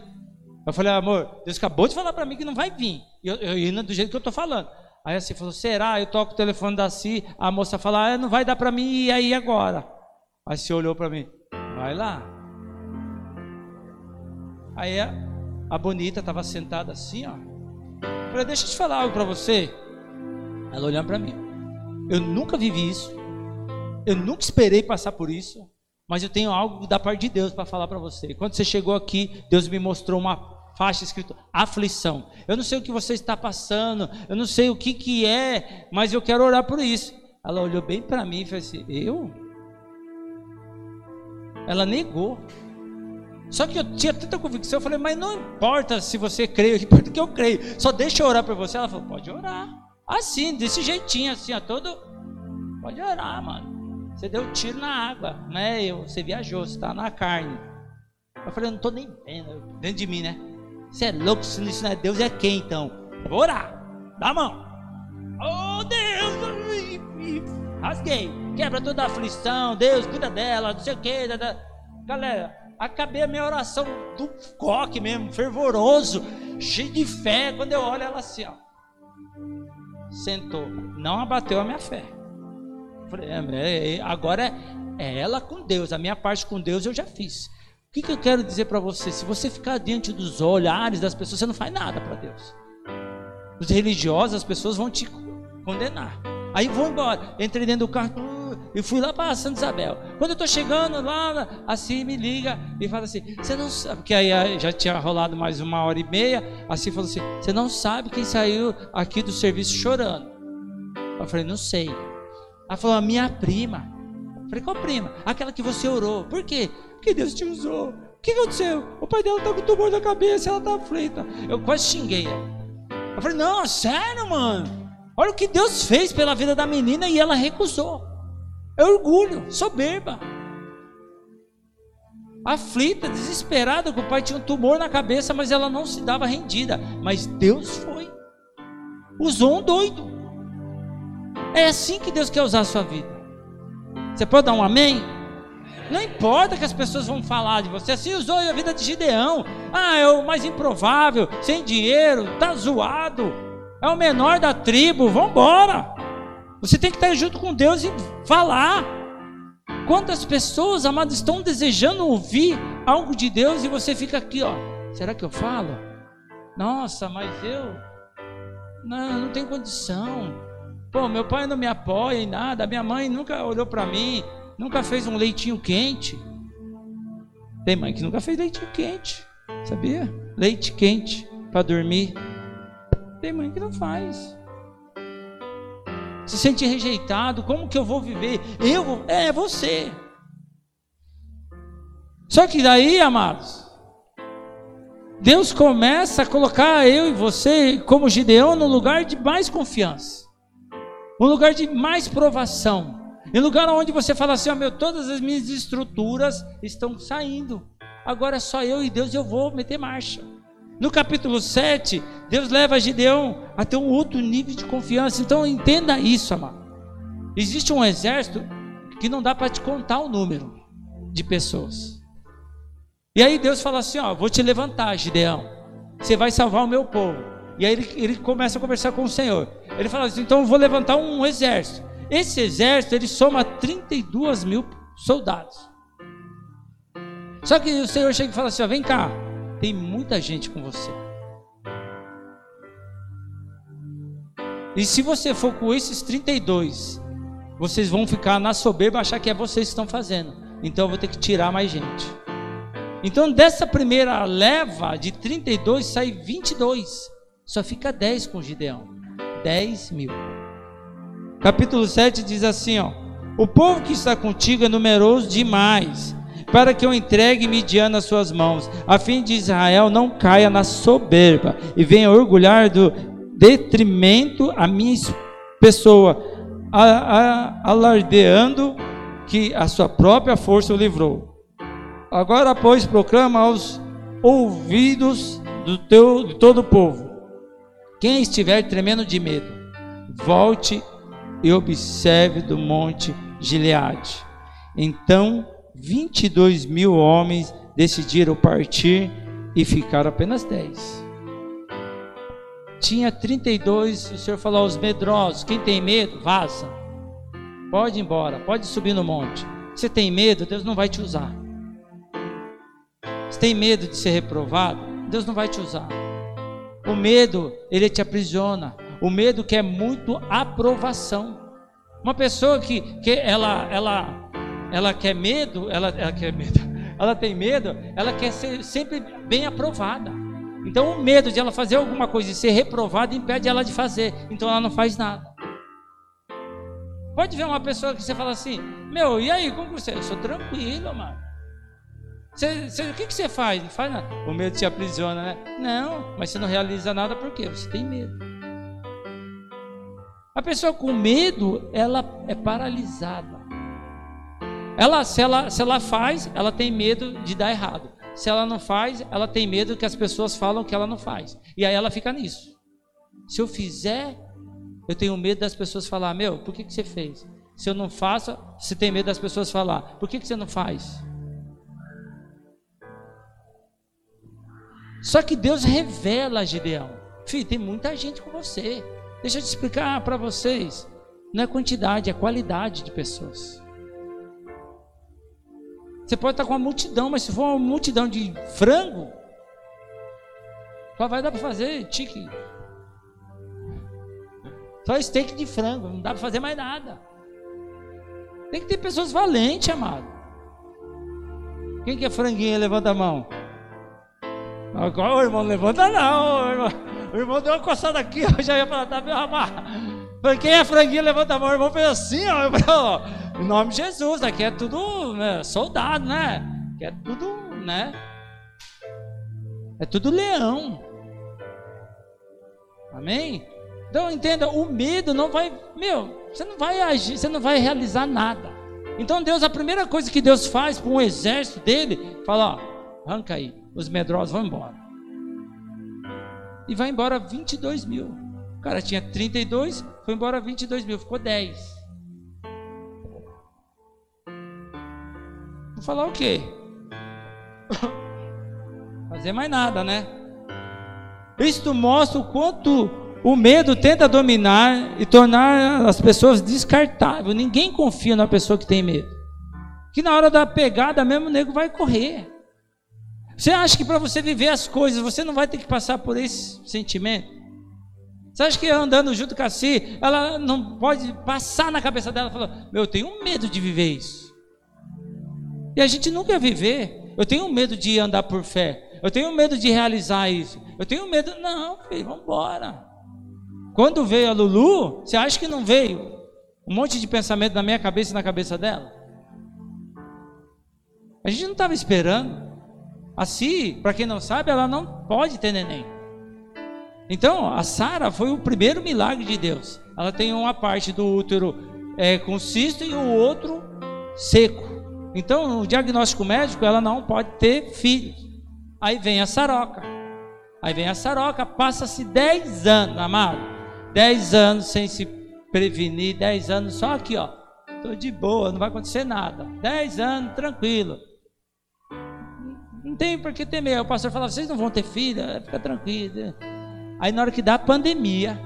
Eu falei, amor, Deus acabou de falar para mim que não vai vir. E eu, eu indo do jeito que eu tô falando. Aí assim falou, será? Eu toco o telefone da Si, a moça fala, ah, não vai dar para mim ir aí agora. Aí você olhou para mim, vai lá. Aí a, a bonita estava sentada assim, ó. Eu falei, deixa eu te falar algo para você. Ela olhando para mim. Eu nunca vivi isso. Eu nunca esperei passar por isso. Mas eu tenho algo da parte de Deus para falar para você. Quando você chegou aqui, Deus me mostrou uma faixa escrito aflição. Eu não sei o que você está passando, eu não sei o que que é, mas eu quero orar por isso. Ela olhou bem para mim e falou assim: "Eu?" Ela negou. Só que eu tinha tanta convicção, eu falei, mas não importa se você crê, importa que eu creio. Só deixa eu orar para você. Ela falou, pode orar. Assim, desse jeitinho, assim, ó, todo. Pode orar, mano. Você deu tiro na água, né? Você viajou, você está na carne. Eu falei, eu não estou nem vendo, dentro de mim, né? Você é louco, se isso não é Deus, é quem então? vou orar. Dá a mão. Oh Deus! Rasguei. Quebra toda a aflição. Deus, cuida dela, não sei o que. Galera, acabei a minha oração do coque mesmo, fervoroso, cheio de fé. Quando eu olho ela assim, ó, sentou, não abateu a minha fé. Falei, é, é, agora é ela com Deus, a minha parte com Deus eu já fiz. O que, que eu quero dizer para você? Se você ficar diante dos olhares das pessoas, você não faz nada para Deus. Os religiosos, as pessoas vão te condenar. Aí vou embora. Entrei dentro do carro e fui lá para Santa Isabel. Quando eu estou chegando lá, assim me liga e fala assim: Você não sabe, porque aí já tinha rolado mais uma hora e meia. Assim falou assim: Você não sabe quem saiu aqui do serviço chorando? Eu falei: Não sei. Ela falou: A minha prima. Eu falei: Qual prima? Aquela que você orou. Por quê? Porque Deus te usou. O que aconteceu? O pai dela está com tumor na cabeça, ela está aflita. Eu quase xinguei ela. Eu falei: Não, sério, mano. Olha o que Deus fez pela vida da menina e ela recusou. É orgulho, soberba. Aflita, desesperada, que o pai tinha um tumor na cabeça, mas ela não se dava rendida. Mas Deus foi. Usou um doido. É assim que Deus quer usar a sua vida. Você pode dar um amém? Não importa que as pessoas vão falar de você. Assim usou a vida de Gideão. Ah, é o mais improvável, sem dinheiro, tá zoado. É o menor da tribo. Vamos embora. Você tem que estar junto com Deus e falar. Quantas pessoas, amados, estão desejando ouvir algo de Deus e você fica aqui, ó. Será que eu falo? Nossa, mas eu não, não tenho condição. Pô, meu pai não me apoia em nada, minha mãe nunca olhou para mim, nunca fez um leitinho quente. Tem mãe que nunca fez leitinho quente, sabia? Leite quente para dormir. Tem mãe que não faz se sente rejeitado, como que eu vou viver? Eu vou, é você. Só que daí, amados, Deus começa a colocar eu e você, como Gideão, no lugar de mais confiança, um lugar de mais provação, em lugar onde você fala assim: oh, meu, todas as minhas estruturas estão saindo, agora só eu e Deus eu vou meter marcha. No capítulo 7, Deus leva Gideão a ter um outro nível de confiança. Então entenda isso, amado. Existe um exército que não dá para te contar o número de pessoas. E aí Deus fala assim: Ó, vou te levantar, Gideão. Você vai salvar o meu povo. E aí ele, ele começa a conversar com o Senhor. Ele fala assim: então eu vou levantar um exército. Esse exército ele soma 32 mil soldados. Só que o Senhor chega e fala assim: ó, vem cá, tem muita gente com você. E se você for com esses 32, vocês vão ficar na soberba achar que é vocês que estão fazendo. Então eu vou ter que tirar mais gente. Então dessa primeira leva de 32 sai 22. Só fica 10 com Gideão. 10 mil. Capítulo 7 diz assim: ó, O povo que está contigo é numeroso demais, para que eu entregue Midian nas suas mãos, a fim de Israel não caia na soberba e venha orgulhar do detrimento a minha pessoa, alardeando que a sua própria força o livrou. Agora, pois, proclama aos ouvidos do teu, de todo o povo: quem estiver tremendo de medo, volte e observe do monte Gileade. Então, 22 mil homens decidiram partir e ficaram apenas 10. Tinha 32, o Senhor falou aos medrosos: quem tem medo, vaza. Pode ir embora, pode subir no monte. Você tem medo, Deus não vai te usar. Você tem medo de ser reprovado, Deus não vai te usar. O medo, ele te aprisiona. O medo quer muito aprovação. Uma pessoa que, que ela, ela, ela quer medo, ela, ela quer medo, ela tem medo, ela quer ser sempre bem aprovada. Então o medo de ela fazer alguma coisa e ser reprovada impede ela de fazer. Então ela não faz nada. Pode ver uma pessoa que você fala assim, meu, e aí, como você? Eu sou tranquilo, mano. Você, o que, você faz? Não faz nada. O medo te aprisiona, né? Não, mas você não realiza nada por quê? Você tem medo. A pessoa com medo, ela é paralisada. Ela, se, ela, se ela faz, ela tem medo de dar errado. Se ela não faz, ela tem medo que as pessoas falam que ela não faz. E aí ela fica nisso. Se eu fizer, eu tenho medo das pessoas falar, meu, por que, que você fez? Se eu não faço, você tem medo das pessoas falar, por que, que você não faz? Só que Deus revela a Gideão. Filho, tem muita gente com você. Deixa eu te explicar para vocês. Não é quantidade, é qualidade de pessoas. Você pode estar com uma multidão, mas se for uma multidão de frango, só vai dar para fazer tique. Só steak de frango, não dá para fazer mais nada. Tem que ter pessoas valentes, amado. Quem que é franguinha? Levanta a mão. Agora, o irmão, levanta não, irmão. O irmão deu uma coçada aqui, eu já ia falar, tá meio amarrado. Falei, quem é franguinho, levanta a mão. O irmão fez assim, ó. Falei, em nome de Jesus, aqui é tudo né, soldado, né? Aqui é tudo, né? É tudo leão. Amém? Então entenda, o medo não vai, meu, você não vai agir, você não vai realizar nada. Então Deus, a primeira coisa que Deus faz para um exército dele, fala, ó, arranca aí, os medrosos vão embora e vai embora 22 mil. O cara tinha 32, foi embora 22 mil, ficou 10. Vou falar o quê? Fazer mais nada, né? Isto mostra o quanto o medo tenta dominar e tornar as pessoas descartáveis. Ninguém confia na pessoa que tem medo. Que na hora da pegada mesmo o nego vai correr. Você acha que para você viver as coisas, você não vai ter que passar por esse sentimento? Você acha que andando junto com a Si, ela não pode passar na cabeça dela Meu, eu tenho medo de viver isso. E a gente nunca viver. Eu tenho medo de andar por fé. Eu tenho medo de realizar isso. Eu tenho medo. Não, filho, vamos embora. Quando veio a Lulu, você acha que não veio um monte de pensamento na minha cabeça e na cabeça dela? A gente não estava esperando. Assim, para quem não sabe, ela não pode ter neném. Então, a Sara foi o primeiro milagre de Deus. Ela tem uma parte do útero é, com cisto e o outro seco. Então, no diagnóstico médico, ela não pode ter filhos. Aí vem a saroca. Aí vem a saroca, passa-se 10 anos, amado. 10 anos sem se prevenir, 10 anos só aqui, ó. Tô de boa, não vai acontecer nada. 10 anos tranquilo. Não tem por que temer. O pastor falava: vocês não vão ter filha, fica tranquilo. Aí na hora que dá a pandemia,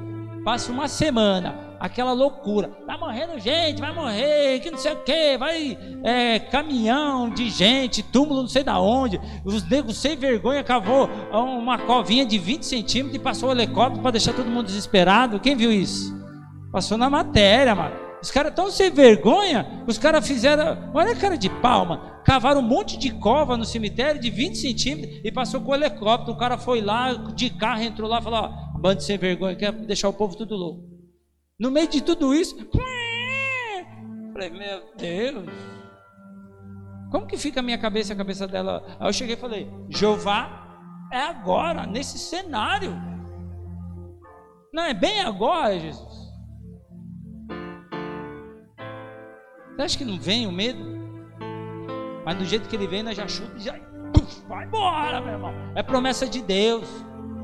Passa uma semana, aquela loucura. Tá morrendo gente, vai morrer, que não sei o que, vai é, caminhão de gente, túmulo não sei da onde. Os negros sem vergonha cavou uma covinha de 20 centímetros e passou o helicóptero para deixar todo mundo desesperado. Quem viu isso? Passou na matéria, mano. Os caras tão sem vergonha, os caras fizeram, olha a cara de palma, cavaram um monte de cova no cemitério de 20 centímetros e passou com o helicóptero. O cara foi lá de carro, entrou lá e falou: ó, bando sem vergonha, quer deixar o povo tudo louco. No meio de tudo isso, falei, meu Deus, como que fica a minha cabeça e a cabeça dela? Aí eu cheguei e falei: Jeová, é agora, nesse cenário. Não é bem agora, Jesus. Você acha que não vem o medo? Mas do jeito que ele vem, nós já chuta e já vai embora, meu irmão. É promessa de Deus.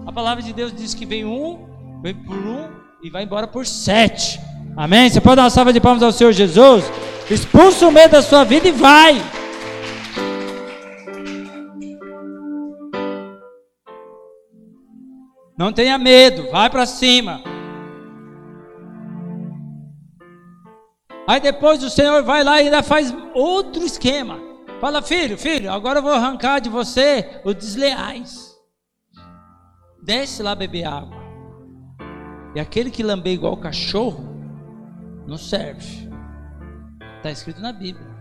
A palavra de Deus diz que vem um, vem por um e vai embora por sete. Amém? Você pode dar uma salva de palmas ao Senhor Jesus? Expulsa o medo da sua vida e vai. Não tenha medo, vai para cima. Aí depois o Senhor vai lá e ainda faz outro esquema. Fala, filho, filho, agora eu vou arrancar de você os desleais. Desce lá beber água. E aquele que lambe igual cachorro, não serve. Está escrito na Bíblia.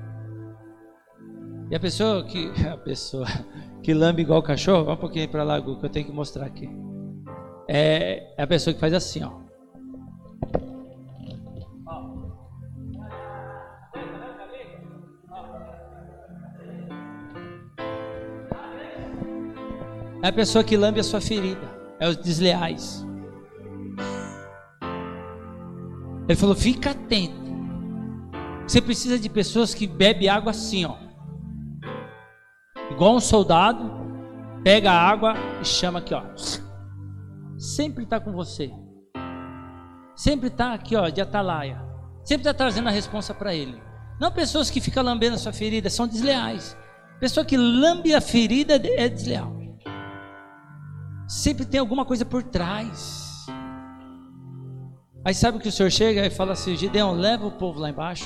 E a pessoa que. A pessoa que lambe igual cachorro, vamos um pouquinho para lá, que eu tenho que mostrar aqui. É, é a pessoa que faz assim, ó. É a pessoa que lambe a sua ferida. É os desleais. Ele falou: fica atento. Você precisa de pessoas que bebem água assim, ó. Igual um soldado, pega a água e chama aqui, ó. Sempre está com você. Sempre está aqui, ó, de atalaia. Sempre está trazendo a resposta para ele. Não pessoas que ficam lambendo a sua ferida, são desleais. Pessoa que lambe a ferida é desleal. Sempre tem alguma coisa por trás. Aí sabe o que o senhor chega e fala assim: Gideão, leva o povo lá embaixo.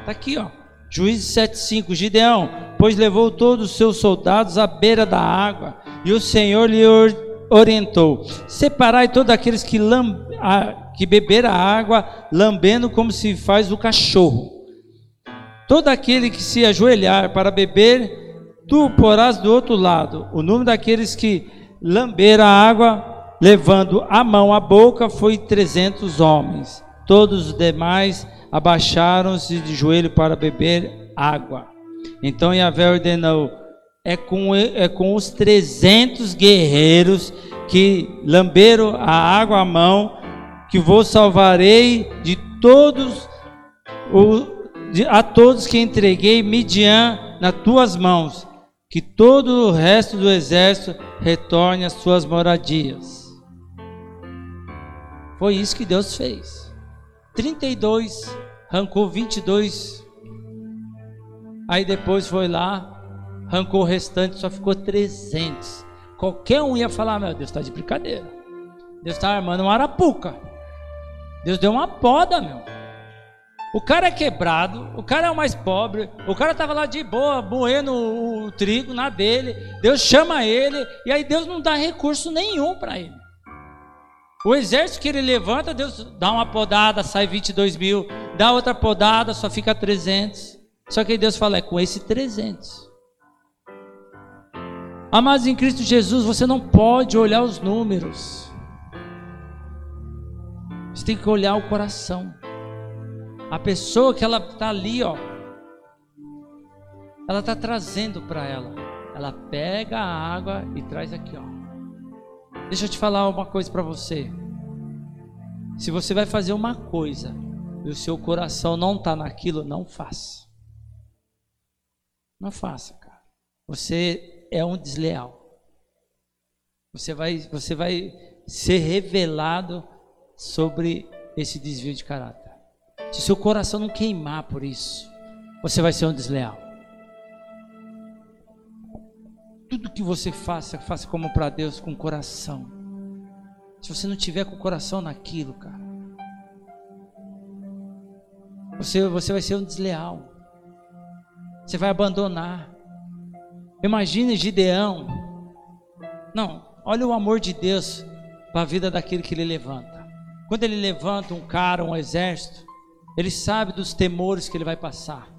Está aqui, ó. Juízes 7,5: Gideão, pois levou todos os seus soldados à beira da água, e o Senhor lhe orientou: Separai todos aqueles que, que beberam a água, lambendo como se faz o cachorro. Todo aquele que se ajoelhar para beber, tu porás do outro lado. O número daqueles que lamber a água, levando a mão à boca, foi trezentos homens. Todos os demais abaixaram-se de joelho para beber água. Então Yahvé ordenou: é com, é com os trezentos guerreiros que lamberam a água à mão, que vos salvarei de todos, o, de, a todos que entreguei Midian nas tuas mãos que todo o resto do exército retorne às suas moradias. Foi isso que Deus fez. 32 arrancou 22. Aí depois foi lá, arrancou o restante, só ficou 300. Qualquer um ia falar: Meu Deus, está de brincadeira. Deus está armando uma arapuca. Deus deu uma poda, meu. O cara é quebrado, o cara é o mais pobre, o cara estava lá de boa, moendo o, o trigo na dele. Deus chama ele e aí Deus não dá recurso nenhum para ele. O exército que ele levanta, Deus dá uma podada, sai 22 mil, dá outra podada, só fica 300. Só que Deus fala, é com esse 300. Amados em Cristo Jesus, você não pode olhar os números. Você tem que olhar o coração. A pessoa que ela está ali, ó, ela está trazendo para ela. Ela pega a água e traz aqui, ó. Deixa eu te falar uma coisa para você. Se você vai fazer uma coisa e o seu coração não está naquilo, não faça. Não faça, cara. Você é um desleal. Você vai, você vai ser revelado sobre esse desvio de caráter. Se seu coração não queimar por isso, você vai ser um desleal. Tudo que você faça, faça como para Deus com coração. Se você não tiver com o coração naquilo, cara, você, você vai ser um desleal. Você vai abandonar. Imagine Gideão. Não, olha o amor de Deus para a vida daquele que ele levanta. Quando ele levanta um cara, um exército, ele sabe dos temores que ele vai passar.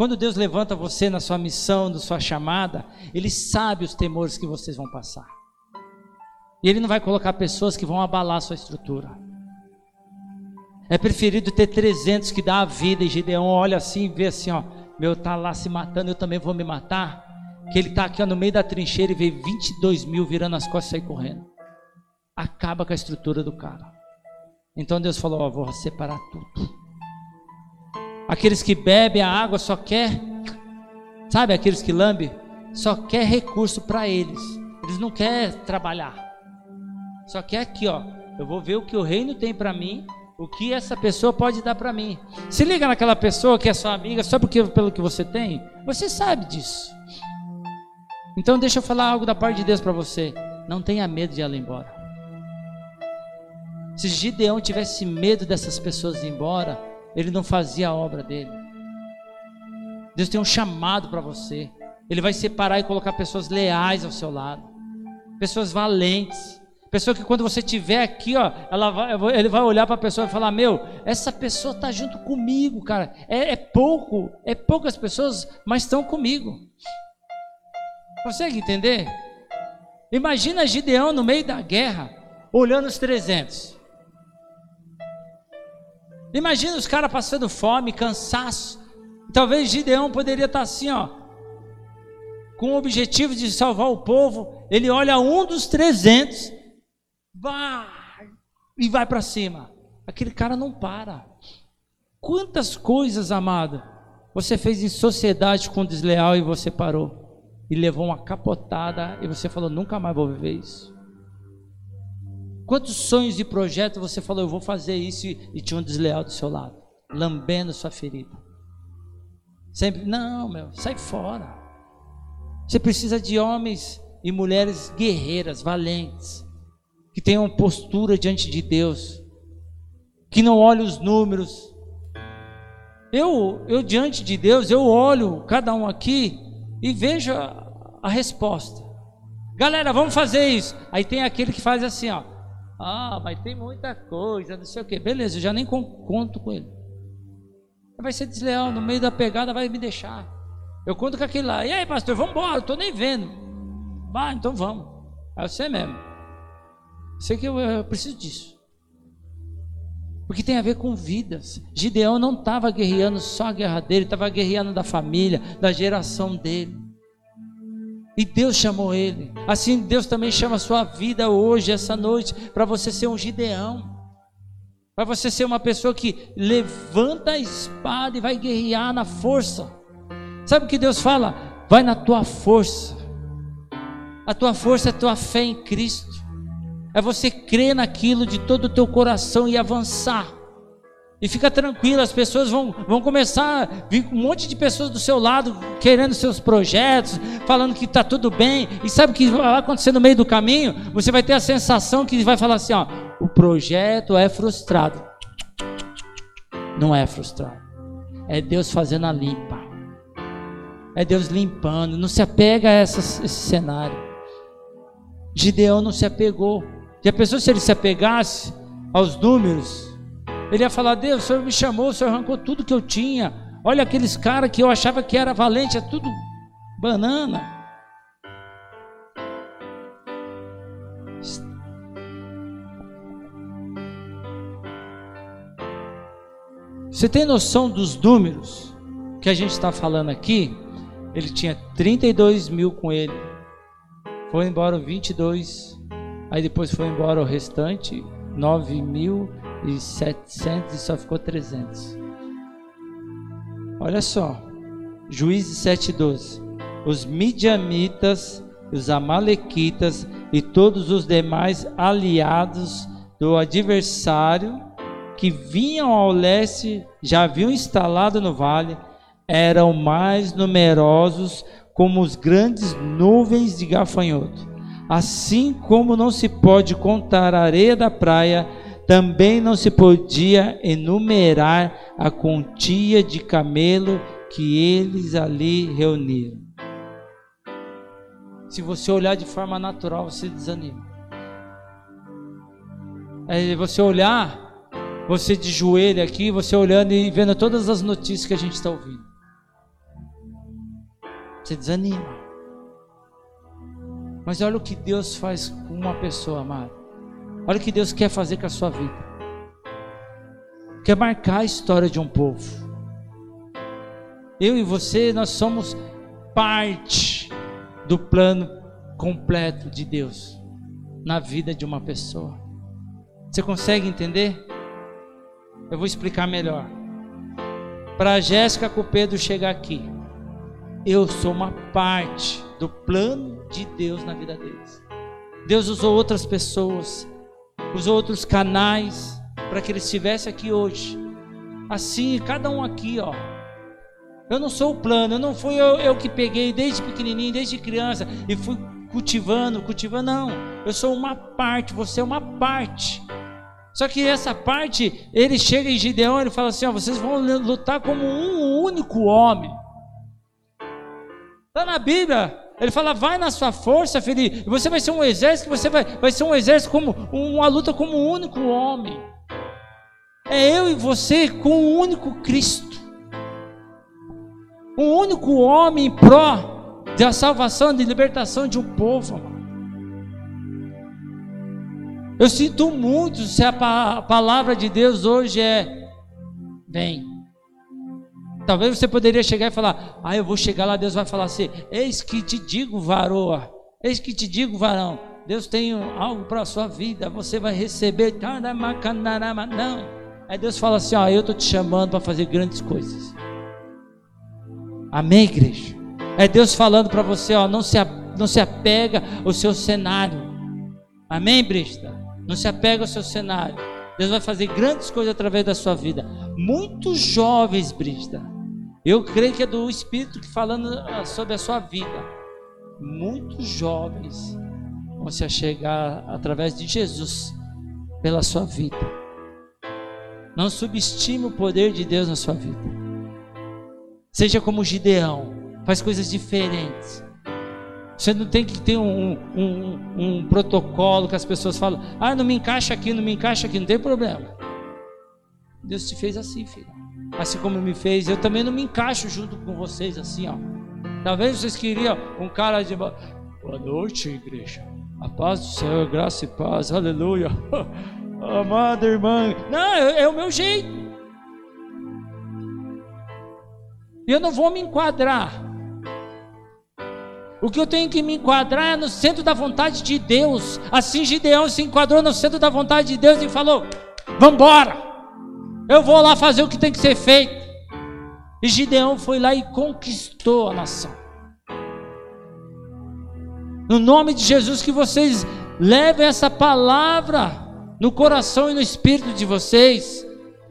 Quando Deus levanta você na sua missão, na sua chamada, Ele sabe os temores que vocês vão passar. E Ele não vai colocar pessoas que vão abalar a sua estrutura. É preferido ter 300 que dá a vida e Gideão olha assim e vê assim, ó, meu tá lá se matando, eu também vou me matar. Que ele tá aqui ó, no meio da trincheira e vê 22 mil virando as costas e sair correndo. Acaba com a estrutura do cara. Então Deus falou, ó, vou separar tudo. Aqueles que bebem a água só quer, sabe, aqueles que lambem, só quer recurso para eles. Eles não querem trabalhar. Só quer aqui, ó. Eu vou ver o que o reino tem para mim, o que essa pessoa pode dar para mim. Se liga naquela pessoa que é sua amiga só porque pelo que você tem, você sabe disso. Então deixa eu falar algo da parte de Deus para você. Não tenha medo de ela ir embora. Se Gideão tivesse medo dessas pessoas ir embora, ele não fazia a obra dele. Deus tem um chamado para você. Ele vai separar e colocar pessoas leais ao seu lado, pessoas valentes, pessoa que quando você estiver aqui, ó, vai, ele vai olhar para a pessoa e falar: Meu, essa pessoa está junto comigo, cara. É, é pouco, é poucas pessoas, mas estão comigo. Consegue entender? Imagina Gideão no meio da guerra, olhando os 300. Imagina os caras passando fome, cansaço. Talvez Gideão poderia estar assim, ó, com o objetivo de salvar o povo. Ele olha um dos trezentos, vai e vai para cima. Aquele cara não para. Quantas coisas, amado, você fez em sociedade com desleal e você parou e levou uma capotada e você falou nunca mais vou viver isso. Quantos sonhos e projetos você falou, eu vou fazer isso e, tinha um desleal do seu lado, lambendo sua ferida? Sempre, não, meu, sai fora. Você precisa de homens e mulheres guerreiras, valentes, que tenham postura diante de Deus, que não olhem os números. Eu, eu diante de Deus, eu olho cada um aqui e vejo a, a resposta. Galera, vamos fazer isso. Aí tem aquele que faz assim, ó. Ah, mas tem muita coisa, não sei o que. Beleza, eu já nem conto com ele. Vai ser desleal, no meio da pegada vai me deixar. Eu conto com aquele lá. E aí, pastor, vamos embora, estou nem vendo. Vai, então vamos. É você mesmo. Sei que eu, eu preciso disso. Porque tem a ver com vidas. Gideão não estava guerreando só a guerra dele, estava guerreando da família, da geração dele. E Deus chamou ele. Assim Deus também chama a sua vida hoje, essa noite, para você ser um Gideão. Para você ser uma pessoa que levanta a espada e vai guerrear na força. Sabe o que Deus fala? Vai na tua força. A tua força é a tua fé em Cristo. É você crer naquilo de todo o teu coração e avançar. E fica tranquilo, as pessoas vão, vão começar a vir um monte de pessoas do seu lado querendo seus projetos, falando que está tudo bem. E sabe o que vai acontecer no meio do caminho? Você vai ter a sensação que vai falar assim: ó, o projeto é frustrado. Não é frustrado. É Deus fazendo a limpa. É Deus limpando. Não se apega a essa, esse cenário. Gideão não se apegou. Já pensou se ele se apegasse aos números? Ele ia falar: Deus, o Senhor me chamou, o Senhor arrancou tudo que eu tinha. Olha aqueles caras que eu achava que era valente, é tudo banana. Você tem noção dos números que a gente está falando aqui? Ele tinha 32 mil com ele, foi embora 22, aí depois foi embora o restante, 9 mil e 700 e só ficou 300. Olha só, Juízes 7:12. Os midianitas, os amalequitas e todos os demais aliados do adversário que vinham ao leste já haviam instalado no vale, eram mais numerosos como os grandes nuvens de gafanhoto. Assim como não se pode contar a areia da praia, também não se podia enumerar a quantia de camelo que eles ali reuniram. Se você olhar de forma natural, você desanima. É você olhar, você de joelho aqui, você olhando e vendo todas as notícias que a gente está ouvindo. Você desanima. Mas olha o que Deus faz com uma pessoa, amada. Olha o que Deus quer fazer com a sua vida. Quer marcar a história de um povo. Eu e você, nós somos parte do plano completo de Deus na vida de uma pessoa. Você consegue entender? Eu vou explicar melhor. Para a Jéssica com o Pedro chegar aqui, eu sou uma parte do plano de Deus na vida deles. Deus usou outras pessoas, usou outros canais para que eles estivessem aqui hoje. Assim, cada um aqui, ó. Eu não sou o plano, eu não fui eu, eu que peguei desde pequenininho, desde criança e fui cultivando, cultivando, não. Eu sou uma parte, você é uma parte. Só que essa parte, ele chega em Gideão, ele fala assim: ó, vocês vão lutar como um único homem. Está na Bíblia. Ele fala, vai na sua força, filho. Você vai ser um exército, você vai, vai ser um exército como uma luta como um único homem. É eu e você com um único Cristo. Um único homem em pró da salvação, de libertação de um povo. Eu sinto muito se a palavra de Deus hoje é: vem. Talvez você poderia chegar e falar: Ah, eu vou chegar lá, Deus vai falar assim: Eis que te digo, varoa, eis que te digo, varão, Deus tem algo para a sua vida, você vai receber. Não. Aí Deus fala assim: Ó, eu estou te chamando para fazer grandes coisas. Amém, igreja? É Deus falando para você: ó, não se, não se apega ao seu cenário. Amém, Brista? Não se apega ao seu cenário. Deus vai fazer grandes coisas através da sua vida. Muitos jovens, Brista, eu creio que é do Espírito que falando ah, sobre a sua vida. Muitos jovens vão se chegar através de Jesus pela sua vida. Não subestime o poder de Deus na sua vida. Seja como Gideão, faz coisas diferentes. Você não tem que ter um, um, um, protocolo que as pessoas falam, ah, não me encaixa aqui, não me encaixa aqui, não tem problema. Deus te fez assim, filho assim como me fez, eu também não me encaixo junto com vocês assim, ó. Talvez vocês queriam um cara de boa noite, igreja. A paz do Senhor, graça e paz, aleluia. Amada irmã, não, é, é o meu jeito. Eu não vou me enquadrar. O que eu tenho que me enquadrar é no centro da vontade de Deus. Assim Gideão se enquadrou no centro da vontade de Deus e falou: Vamos embora. Eu vou lá fazer o que tem que ser feito. E Gideão foi lá e conquistou a nação. No nome de Jesus, que vocês levem essa palavra no coração e no espírito de vocês.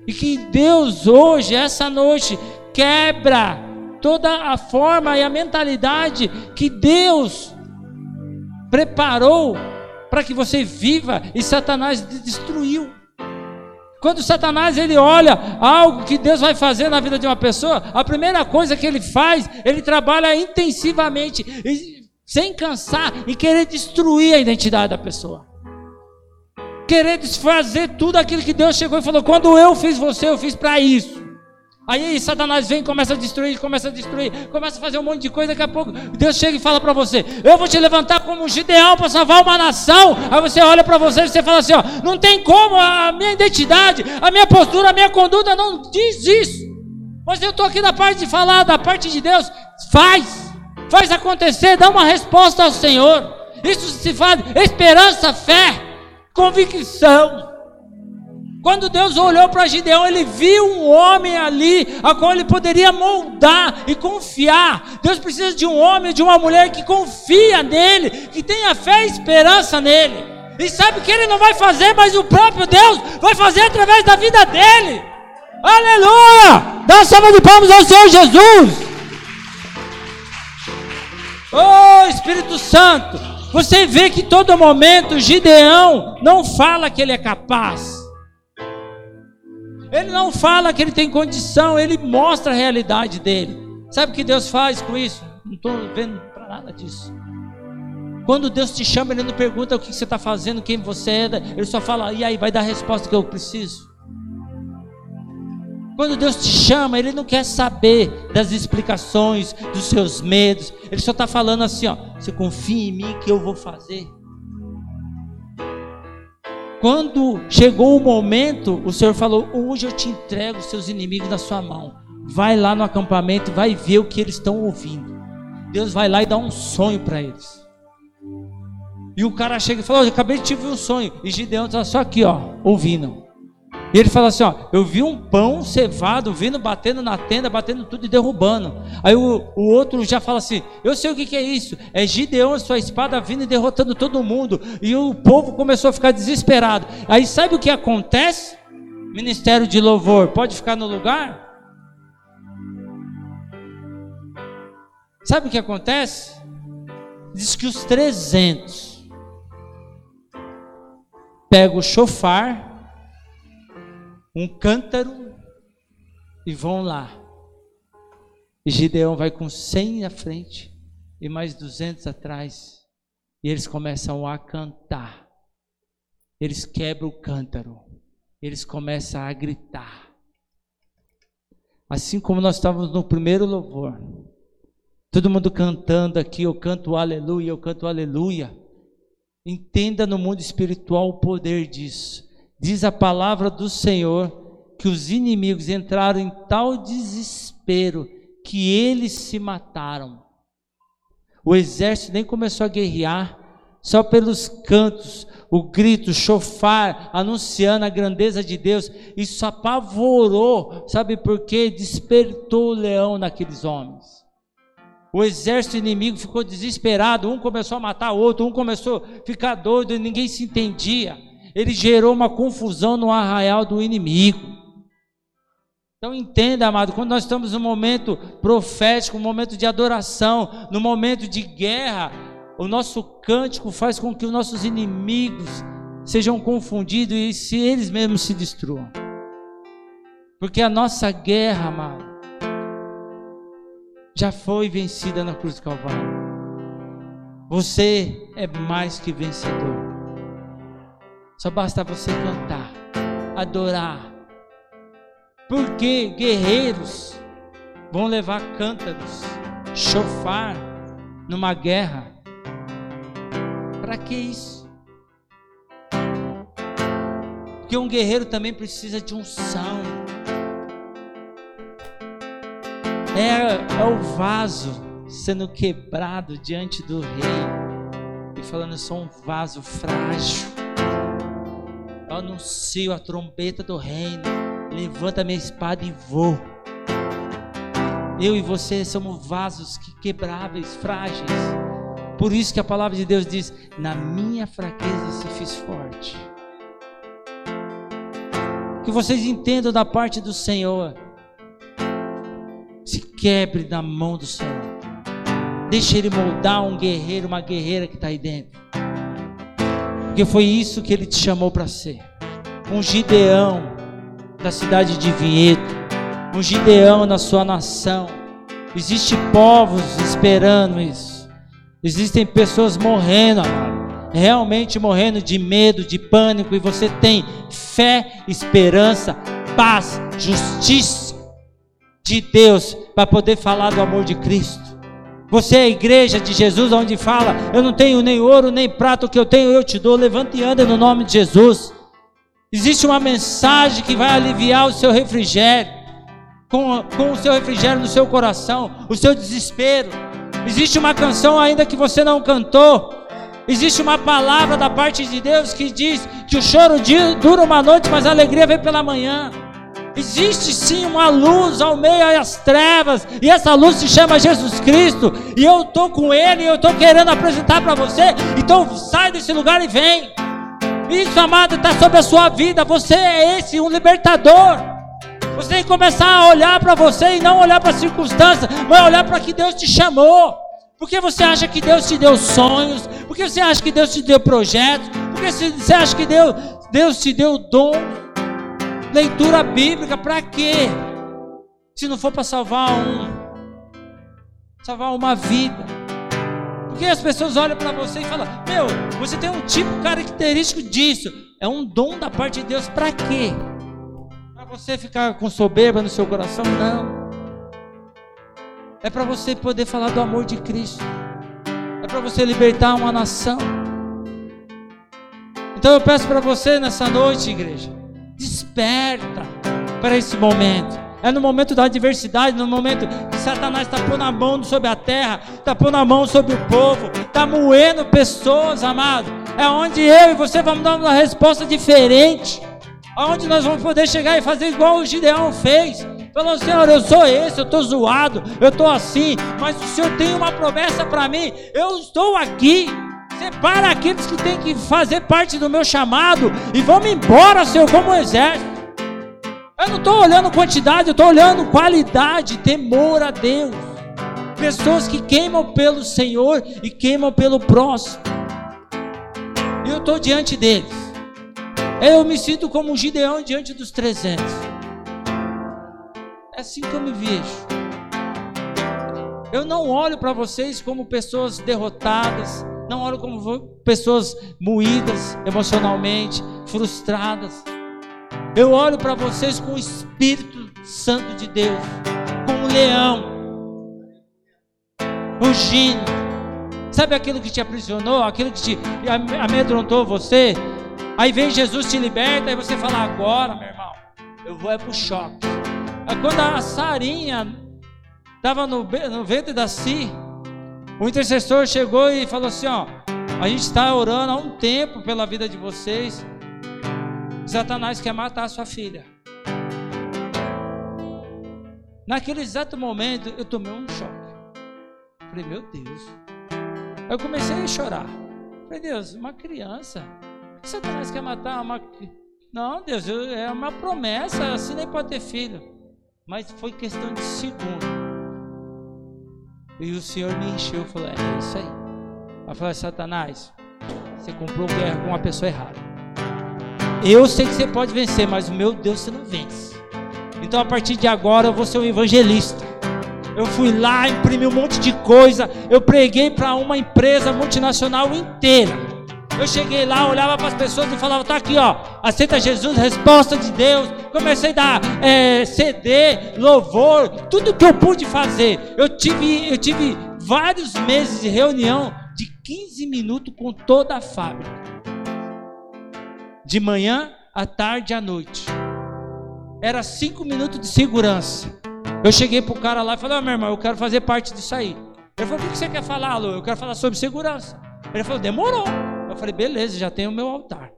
E que Deus hoje, essa noite, quebra toda a forma e a mentalidade que Deus preparou para que você viva e Satanás destruiu. Quando Satanás ele olha algo que Deus vai fazer na vida de uma pessoa, a primeira coisa que ele faz, ele trabalha intensivamente, sem cansar, e querer destruir a identidade da pessoa. Querer desfazer tudo aquilo que Deus chegou e falou: quando eu fiz você, eu fiz para isso. Aí Satanás vem, começa a destruir, começa a destruir, começa a fazer um monte de coisa. Daqui a pouco Deus chega e fala para você: Eu vou te levantar como um Gideão para salvar uma nação. Aí você olha para você e você fala assim: ó, Não tem como, a minha identidade, a minha postura, a minha conduta não diz isso. Mas eu estou aqui da parte de falar, da parte de Deus. Faz, faz acontecer, dá uma resposta ao Senhor. Isso se faz esperança, fé, convicção. Quando Deus olhou para Gideão, ele viu um homem ali, a qual ele poderia moldar e confiar. Deus precisa de um homem, de uma mulher que confia nele, que tenha fé e esperança nele. E sabe que ele não vai fazer, mas o próprio Deus vai fazer através da vida dele. Aleluia! Dá salva de palmas ao Senhor Jesus. Oh Espírito Santo, Você vê que todo momento Gideão não fala que ele é capaz. Ele não fala que ele tem condição, ele mostra a realidade dele. Sabe o que Deus faz com isso? Não estou vendo para nada disso. Quando Deus te chama, Ele não pergunta o que você está fazendo, quem você é, Ele só fala, e aí, vai dar a resposta que eu preciso. Quando Deus te chama, Ele não quer saber das explicações, dos seus medos. Ele só está falando assim: ó, você confia em mim que eu vou fazer. Quando chegou o momento, o Senhor falou: Hoje eu te entrego os seus inimigos na sua mão. Vai lá no acampamento, vai ver o que eles estão ouvindo. Deus vai lá e dá um sonho para eles. E o cara chega e fala: oh, Eu acabei de te ver um sonho. E Gideão está só aqui, ó, ouvindo. E ele fala assim: ó, eu vi um pão cevado vindo, batendo na tenda, batendo tudo e derrubando. Aí o, o outro já fala assim: eu sei o que, que é isso. É Gideão, sua espada vindo e derrotando todo mundo. E o povo começou a ficar desesperado. Aí sabe o que acontece? Ministério de louvor, pode ficar no lugar? Sabe o que acontece? Diz que os 300 pegam o chofar um cântaro e vão lá. E Gideão vai com 100 à frente e mais 200 atrás. E eles começam a cantar. Eles quebram o cântaro. Eles começam a gritar. Assim como nós estávamos no primeiro louvor. Todo mundo cantando aqui, eu canto aleluia, eu canto aleluia. Entenda no mundo espiritual o poder disso. Diz a palavra do Senhor que os inimigos entraram em tal desespero que eles se mataram. O exército nem começou a guerrear, só pelos cantos, o grito, o chofar, anunciando a grandeza de Deus, isso apavorou, sabe por quê? Despertou o leão naqueles homens. O exército inimigo ficou desesperado, um começou a matar o outro, um começou a ficar doido ninguém se entendia ele gerou uma confusão no arraial do inimigo. Então entenda, amado, quando nós estamos num momento profético, um momento de adoração, no momento de guerra, o nosso cântico faz com que os nossos inimigos sejam confundidos e se eles mesmos se destruam. Porque a nossa guerra, amado, já foi vencida na cruz do Calvário. Você é mais que vencedor. Só basta você cantar, adorar. Porque guerreiros vão levar cântaros, chofar numa guerra. Para que isso? Porque um guerreiro também precisa de unção. É, é o vaso sendo quebrado diante do rei e falando: eu sou um vaso frágil anuncio a trombeta do reino. Levanta minha espada e vou. Eu e você somos vasos que quebráveis, frágeis. Por isso que a palavra de Deus diz: Na minha fraqueza se fiz forte. Que vocês entendam da parte do Senhor. Se quebre na mão do Senhor. Deixe Ele moldar um guerreiro, uma guerreira que está aí dentro. Porque foi isso que ele te chamou para ser. Um Gideão da cidade de Vinhedo, um Gideão na sua nação. Existem povos esperando isso. Existem pessoas morrendo, realmente morrendo de medo, de pânico, e você tem fé, esperança, paz, justiça de Deus para poder falar do amor de Cristo. Você é a igreja de Jesus, onde fala: Eu não tenho nem ouro nem prata, o que eu tenho eu te dou. Levanta e anda no nome de Jesus. Existe uma mensagem que vai aliviar o seu refrigério, com, com o seu refrigério no seu coração, o seu desespero. Existe uma canção ainda que você não cantou. Existe uma palavra da parte de Deus que diz que o choro dura uma noite, mas a alegria vem pela manhã. Existe sim uma luz ao meio das trevas, e essa luz se chama Jesus Cristo, e eu estou com Ele, e eu estou querendo apresentar para você, então sai desse lugar e vem. Isso, amado, está sobre a sua vida, você é esse, um libertador. Você tem que começar a olhar para você e não olhar para as circunstâncias, mas olhar para que Deus te chamou. Porque você acha que Deus te deu sonhos? Porque você acha que Deus te deu projetos? Porque você acha que Deus, Deus te deu dom? Leitura bíblica para quê? Se não for para salvar um, salvar uma vida. Porque as pessoas olham para você e falam: Meu, você tem um tipo característico disso. É um dom da parte de Deus para quê? Para você ficar com soberba no seu coração? Não. É para você poder falar do amor de Cristo. É para você libertar uma nação. Então eu peço para você nessa noite, igreja, desperta para esse momento. É no momento da adversidade, no momento que Satanás está pondo a mão sobre a terra, está pondo a mão sobre o povo, está moendo pessoas, amado. É onde eu e você vamos dar uma resposta diferente. Onde nós vamos poder chegar e fazer igual o Gideão fez. Falou, Senhor, eu sou esse, eu estou zoado, eu estou assim, mas o Senhor tem uma promessa para mim, eu estou aqui. Separa aqueles que têm que fazer parte do meu chamado e vamos embora, Senhor, como um exército. Eu não estou olhando quantidade, eu estou olhando qualidade, temor a Deus. Pessoas que queimam pelo Senhor e queimam pelo próximo. E eu estou diante deles. Eu me sinto como um Gideão diante dos 300. É assim que eu me vejo. Eu não olho para vocês como pessoas derrotadas, não olho como pessoas moídas emocionalmente, frustradas. Eu olho para vocês com o Espírito Santo de Deus, como um leão, rugindo. Sabe aquilo que te aprisionou, aquilo que te amedrontou você? Aí vem Jesus te liberta e você fala: agora, meu irmão, eu vou é pro choque. É quando a Sarinha estava no, no ventre da Si, o intercessor chegou e falou assim: ó, a gente está orando há um tempo pela vida de vocês. Satanás quer matar a sua filha. Naquele exato momento, eu tomei um choque. Falei, meu Deus. Eu comecei a chorar. Falei, Deus, uma criança. Satanás quer matar uma. Não, Deus, é uma promessa. Assim nem pode ter filho. Mas foi questão de segundo. E o Senhor me encheu. Falou, é isso aí. Eu falei, Satanás, você comprou guerra com uma pessoa errada. Eu sei que você pode vencer, mas o meu Deus você não vence. Então a partir de agora eu vou ser um evangelista. Eu fui lá, imprimi um monte de coisa, eu preguei para uma empresa multinacional inteira. Eu cheguei lá, olhava para as pessoas e falava: tá aqui, ó, aceita Jesus, resposta de Deus. Comecei a dar é, CD, louvor, tudo que eu pude fazer. Eu tive, eu tive vários meses de reunião de 15 minutos com toda a fábrica de manhã, à tarde à noite. Era cinco minutos de segurança. Eu cheguei pro cara lá e falei: oh, meu irmão, eu quero fazer parte disso aí. Ele falou: O que você quer falar, Lu? Eu quero falar sobre segurança. Ele falou: Demorou. Eu falei: Beleza, já tenho o meu altar.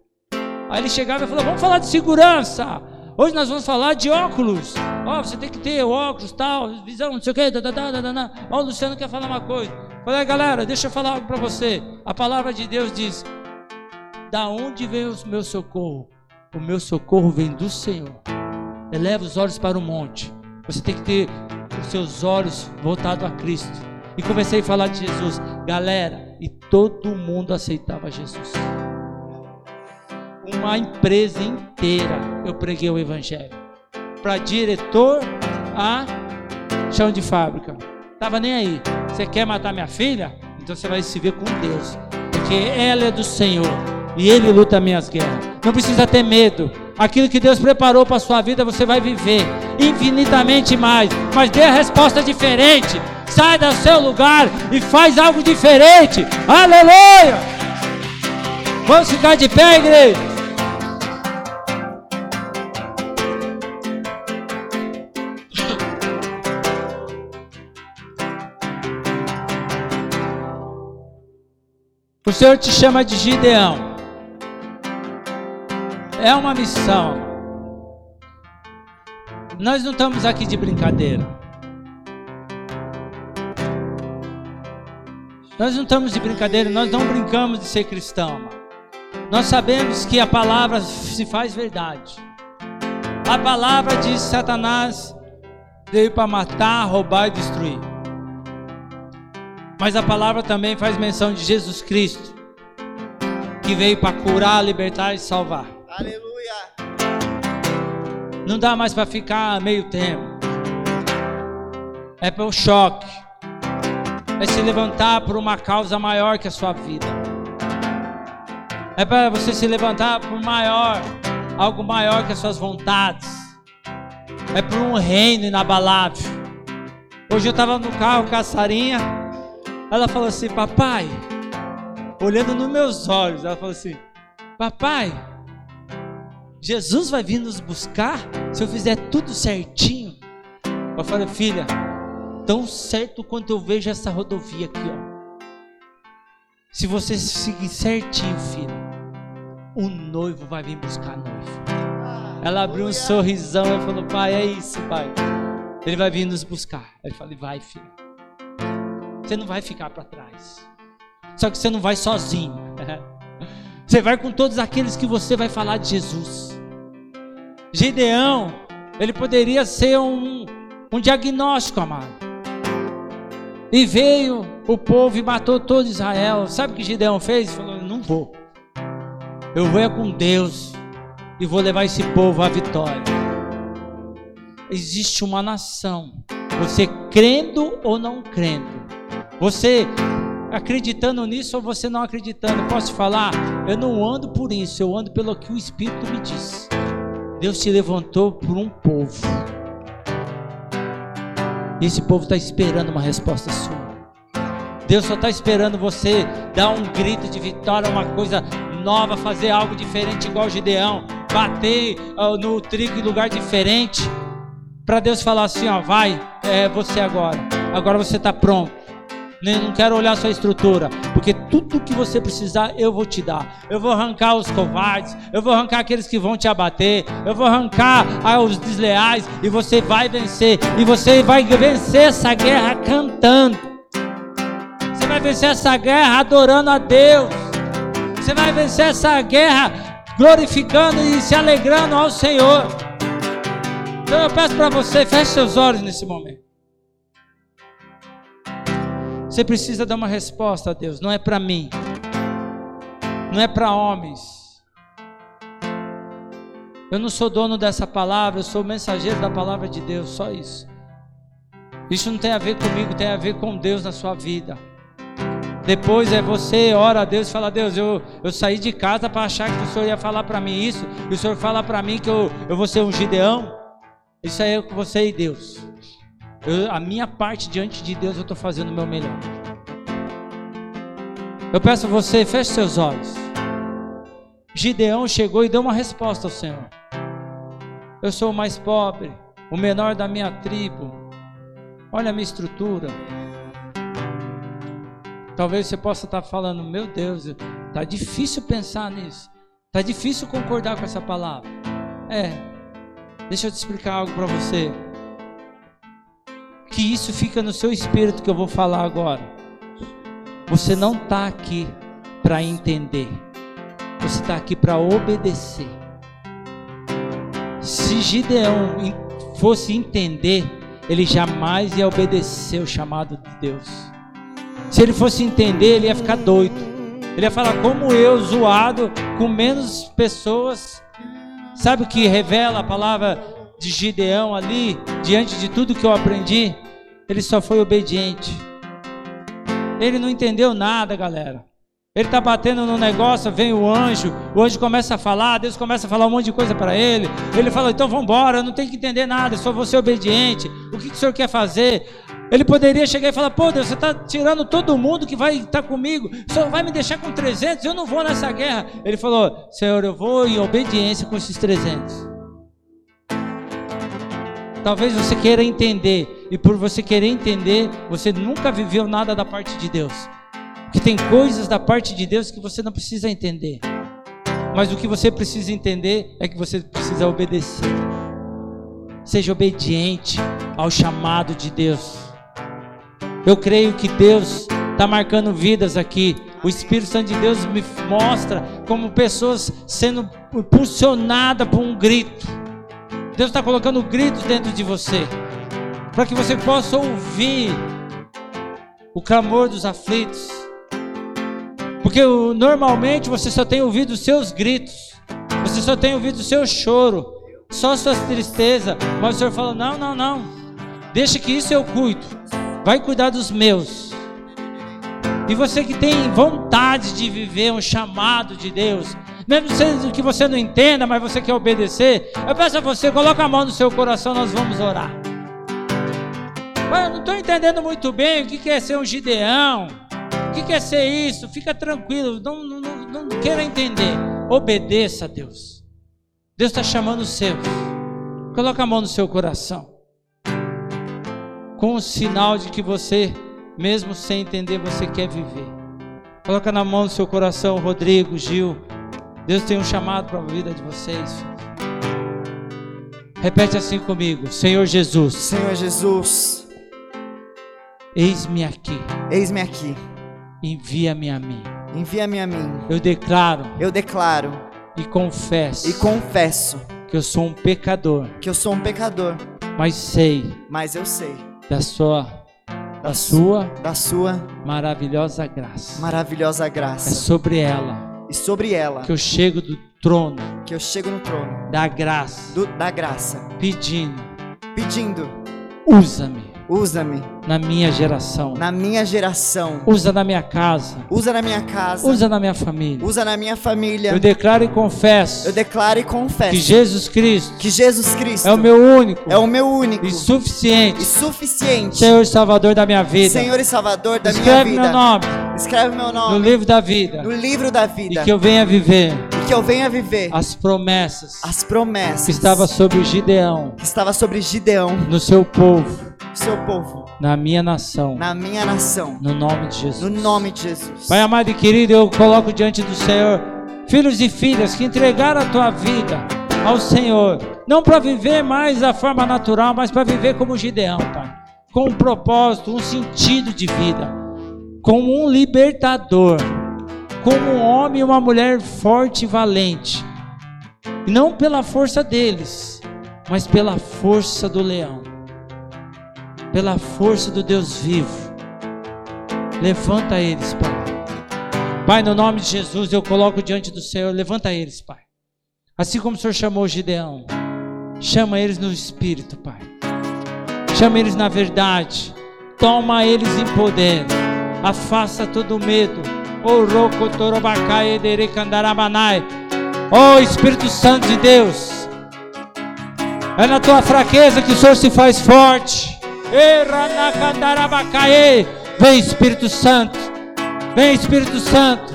Aí ele chegava e falou: Vamos falar de segurança. Hoje nós vamos falar de óculos. Ó, oh, você tem que ter óculos, tal, visão, não sei o quê. Ó, oh, o Luciano quer falar uma coisa. Falei, galera, deixa eu falar algo para você. A palavra de Deus diz: da onde vem o meu socorro? O meu socorro vem do Senhor. Eleva os olhos para o monte. Você tem que ter os seus olhos voltados a Cristo. E comecei a falar de Jesus. Galera, e todo mundo aceitava Jesus. Uma empresa inteira eu preguei o Evangelho. Para diretor a chão de fábrica. Tava nem aí. Você quer matar minha filha? Então você vai se ver com Deus. Porque ela é do Senhor e Ele luta minhas guerras. Não precisa ter medo. Aquilo que Deus preparou para a sua vida, você vai viver infinitamente mais. Mas dê a resposta diferente. Sai do seu lugar e faz algo diferente. Aleluia! Vamos ficar de pé, igreja. O Senhor te chama de Gideão é uma missão. Nós não estamos aqui de brincadeira. Nós não estamos de brincadeira, nós não brincamos de ser cristão. Nós sabemos que a palavra se faz verdade. A palavra diz: Satanás veio para matar, roubar e destruir. Mas a palavra também faz menção de Jesus Cristo, que veio para curar, libertar e salvar. Aleluia. Não dá mais para ficar meio tempo. É pelo choque. É se levantar por uma causa maior que a sua vida. É para você se levantar por maior, algo maior que as suas vontades. É por um reino inabalável. Hoje eu estava no carro com a Sarinha. Ela falou assim: Papai, olhando nos meus olhos, ela falou assim: Papai, Jesus vai vir nos buscar se eu fizer tudo certinho. Eu falei: Filha, tão certo quanto eu vejo essa rodovia aqui, ó. Se você seguir certinho, filho, o noivo vai vir buscar a noiva. Ela abriu um sorrisão e falou: Pai, é isso, pai. Ele vai vir nos buscar. Ele falou: Vai, filho. Você não vai ficar para trás. Só que você não vai sozinho. Você vai com todos aqueles que você vai falar de Jesus. Gideão, ele poderia ser um, um diagnóstico, amado. E veio o povo e matou todo Israel. Sabe o que Gideão fez? Falou: Não vou. Eu vou é com Deus e vou levar esse povo à vitória. Existe uma nação, você crendo ou não crendo, você acreditando nisso ou você não acreditando, posso falar? Eu não ando por isso, eu ando pelo que o Espírito me diz. Deus te levantou por um povo. E esse povo está esperando uma resposta sua. Deus só está esperando você dar um grito de vitória, uma coisa nova, fazer algo diferente, igual Gideão, bater no trigo em lugar diferente, para Deus falar assim: ó, vai, é você agora, agora você está pronto não quero olhar sua estrutura, porque tudo que você precisar eu vou te dar. Eu vou arrancar os covardes, eu vou arrancar aqueles que vão te abater, eu vou arrancar os desleais e você vai vencer. E você vai vencer essa guerra cantando. Você vai vencer essa guerra adorando a Deus. Você vai vencer essa guerra glorificando e se alegrando ao Senhor. Então eu peço para você, feche seus olhos nesse momento. Você precisa dar uma resposta a Deus, não é para mim, não é para homens. Eu não sou dono dessa palavra, eu sou mensageiro da palavra de Deus, só isso. Isso não tem a ver comigo, tem a ver com Deus na sua vida. Depois é você ora a Deus e fala: Deus, eu, eu saí de casa para achar que o Senhor ia falar para mim isso, e o Senhor fala para mim que eu, eu vou ser um Gideão. Isso aí é com você e Deus. Eu, a minha parte diante de Deus eu estou fazendo o meu melhor. Eu peço a você, feche seus olhos. Gideão chegou e deu uma resposta ao Senhor. Eu sou o mais pobre, o menor da minha tribo. Olha a minha estrutura. Talvez você possa estar falando, meu Deus, está difícil pensar nisso. Está difícil concordar com essa palavra. É, deixa eu te explicar algo para você que isso fica no seu espírito que eu vou falar agora. Você não está aqui para entender, você está aqui para obedecer. Se Gideão fosse entender, ele jamais ia obedecer o chamado de Deus. Se ele fosse entender, ele ia ficar doido. Ele ia falar, como eu, zoado, com menos pessoas. Sabe o que revela a palavra de Gideão ali, diante de tudo que eu aprendi? Ele só foi obediente. Ele não entendeu nada, galera. Ele está batendo no negócio, vem o anjo, o anjo começa a falar, Deus começa a falar um monte de coisa para ele. Ele fala: então vamos embora, eu não tenho que entender nada, só vou ser obediente. O que, que o senhor quer fazer? Ele poderia chegar e falar: pô, Deus, você está tirando todo mundo que vai estar tá comigo, senhor vai me deixar com 300, eu não vou nessa guerra. Ele falou: Senhor, eu vou em obediência com esses 300. Talvez você queira entender, e por você querer entender, você nunca viveu nada da parte de Deus. Que tem coisas da parte de Deus que você não precisa entender. Mas o que você precisa entender é que você precisa obedecer. Seja obediente ao chamado de Deus. Eu creio que Deus está marcando vidas aqui. O Espírito Santo de Deus me mostra como pessoas sendo impulsionadas por um grito Deus está colocando gritos dentro de você, para que você possa ouvir o clamor dos aflitos. Porque normalmente você só tem ouvido os seus gritos, você só tem ouvido o seu choro, só suas tristezas. Mas o Senhor fala: não, não, não, deixa que isso eu cuido, vai cuidar dos meus. E você que tem vontade de viver um chamado de Deus, mesmo que você não entenda, mas você quer obedecer, eu peço a você, coloca a mão no seu coração, nós vamos orar. Mas eu não estou entendendo muito bem o que é ser um Gideão, o que é ser isso. Fica tranquilo, não, não, não, não queira entender. Obedeça a Deus. Deus está chamando os seus. Coloca a mão no seu coração. Com o sinal de que você, mesmo sem entender, você quer viver. Coloca na mão do seu coração, Rodrigo, Gil. Deus tem um chamado para a vida de vocês. Repete assim comigo, Senhor Jesus. Senhor Jesus. Eis-me aqui. Eis-me aqui. Envia-me a mim. Envia-me a mim. Eu declaro. Eu declaro. E confesso. E confesso. Que eu sou um pecador. Que eu sou um pecador. Mas sei. Mas eu sei. Da sua. Da, sua. Da sua. Maravilhosa graça. Maravilhosa graça. É sobre ela. E sobre ela. Que eu chego do trono. Que eu chego no trono. Da graça. Do, da graça. Pedindo. Pedindo. Usa-me Usa-me. Na minha geração. Na minha geração. Usa na minha casa. Usa na minha casa. Usa na minha família. Usa na minha família. Eu declaro e confesso. Eu declaro e confesso. Que Jesus Cristo. Que Jesus Cristo. É o meu único. É o meu único. E suficiente. E suficiente. Senhor e Salvador da minha vida. Senhor e Salvador da Escreve minha vida. Meu nome. Escreve meu nome. No livro da vida. No livro da vida. E que eu venha viver. E que eu venha viver. As promessas. As promessas. Que estava sobre Gideão. Que estava sobre Gideão. No seu povo seu povo. Na minha nação. Na minha nação. No nome de Jesus. No nome de Jesus. Pai amado e querido, eu coloco diante do Senhor filhos e filhas que entregaram a tua vida ao Senhor, não para viver mais da forma natural, mas para viver como Gideão, Pai, com um propósito, um sentido de vida, como um libertador, como um homem e uma mulher forte e valente, não pela força deles, mas pela força do leão pela força do Deus vivo. Levanta eles, Pai. Pai, no nome de Jesus, eu coloco diante do Senhor, levanta eles, Pai. Assim como o Senhor chamou Gideão, chama eles no espírito, Pai. Chama eles na verdade. Toma eles em poder. Afasta todo medo. Oh Espírito Santo de Deus. É na tua fraqueza que o Senhor se faz forte. Vem Espírito Santo, vem Espírito Santo,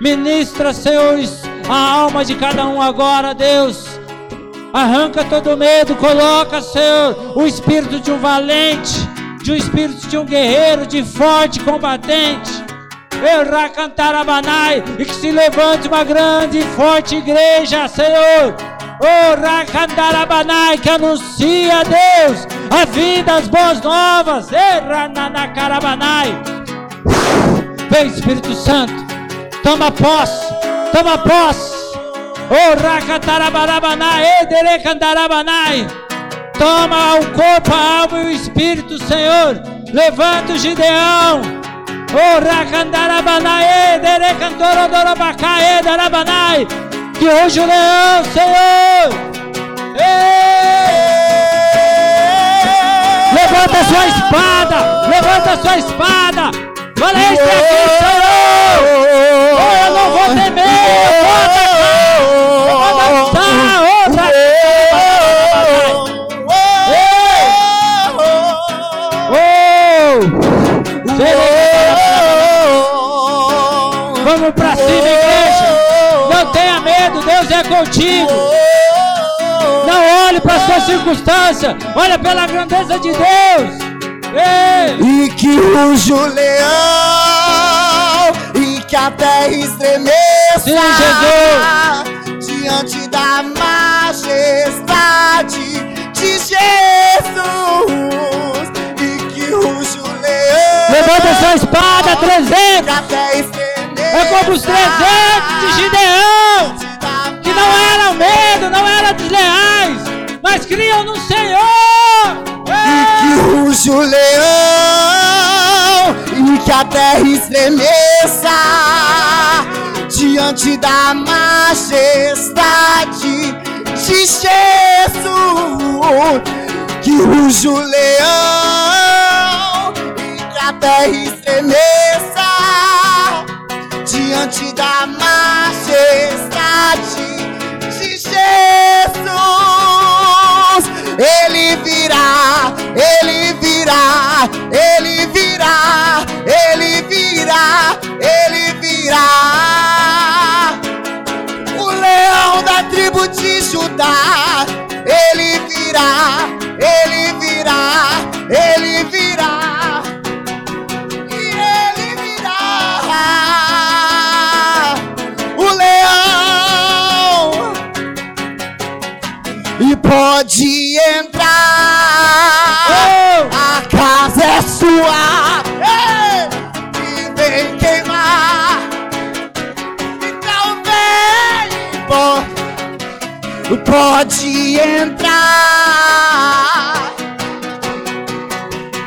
ministra, Senhor, a alma de cada um agora, Deus. Arranca todo medo, coloca, Senhor, o espírito de um valente, de um espírito de um guerreiro, de forte combatente. E que se levante uma grande e forte igreja, Senhor Oh, Rakandarabanai, que anuncia, Deus, a vida, as boas novas. Rananakarabanai. Vem, Espírito Santo, toma posse, toma posse. Oh, Rakatarabanai, Ederekandarabanai. Toma o corpo, a alma e o espírito, Senhor. Levanta o Gideão. Oh, Rakandarabanai, Ederekandorodorabakai, Darabanai que hoje o leão, Senhor. Levanta a sua espada, levanta sua espada. Valência aqui, Senhor. Eu não vou temer, eu vou contigo. Não olhe para sua circunstância, olha pela grandeza de Deus. Ei. E que ruja o leão e que a terra estremeça diante da majestade de Jesus. E que ruja o leão. Levanta sua espada, 300. É como os 300 de Gideão, que não eram medo, não eram desleais, mas criam no Senhor. E que ruge o leão, e que a terra estremeça diante da majestade de Jesus. Que ruja o leão e que a terra estremeça diante da majestade Ele virá, Pode entrar.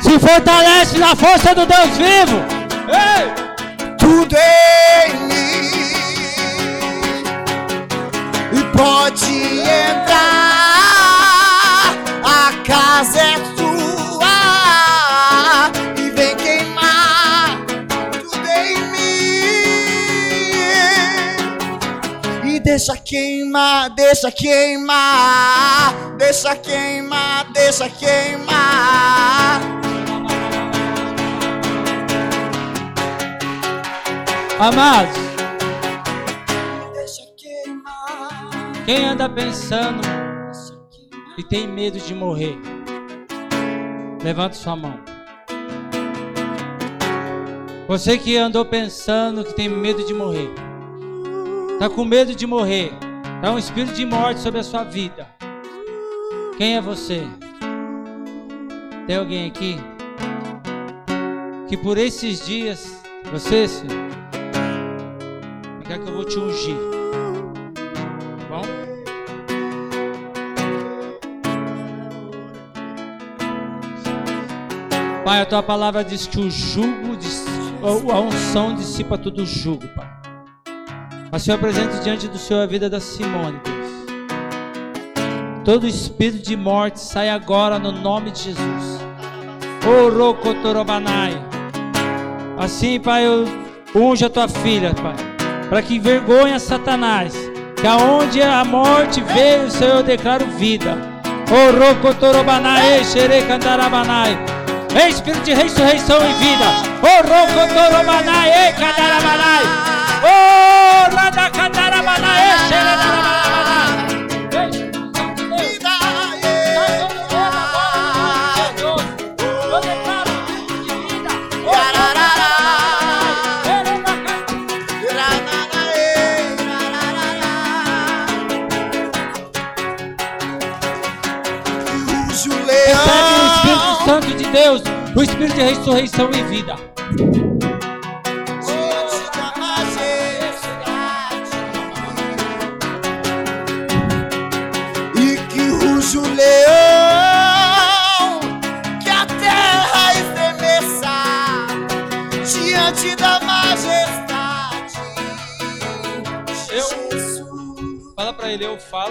Se fortalece na força do Deus vivo. Ei! Tudo em mim. E pode entrar. Deixa queimar, deixa queimar. Deixa queimar, deixa queimar. Amados, Deixa queimar. quem anda pensando e tem medo de morrer, levanta sua mão. Você que andou pensando que tem medo de morrer, tá com medo de morrer, tá um espírito de morte sobre a sua vida. Quem é você? Tem alguém aqui que por esses dias, você, senhor, fica que eu vou te ungir, tá bom? Pai, a tua palavra diz que o jugo, a unção dissipa todo o jugo, Pai. A Senhor apresenta diante do Senhor a vida da Simone, Deus. Todo espírito de morte sai agora no nome de Jesus. Orokotorobanai. Assim, Pai, eu unjo a tua filha, Pai, para que envergonhe Satanás. Que aonde a morte veio, Senhor, eu declaro vida. Xerecandarabanai. Ei, Espírito de ressurreição e vida. Orokotorobanai, candarabanai. Oh, o Espírito. Santo de Deus, o Espírito de ressurreição e vida.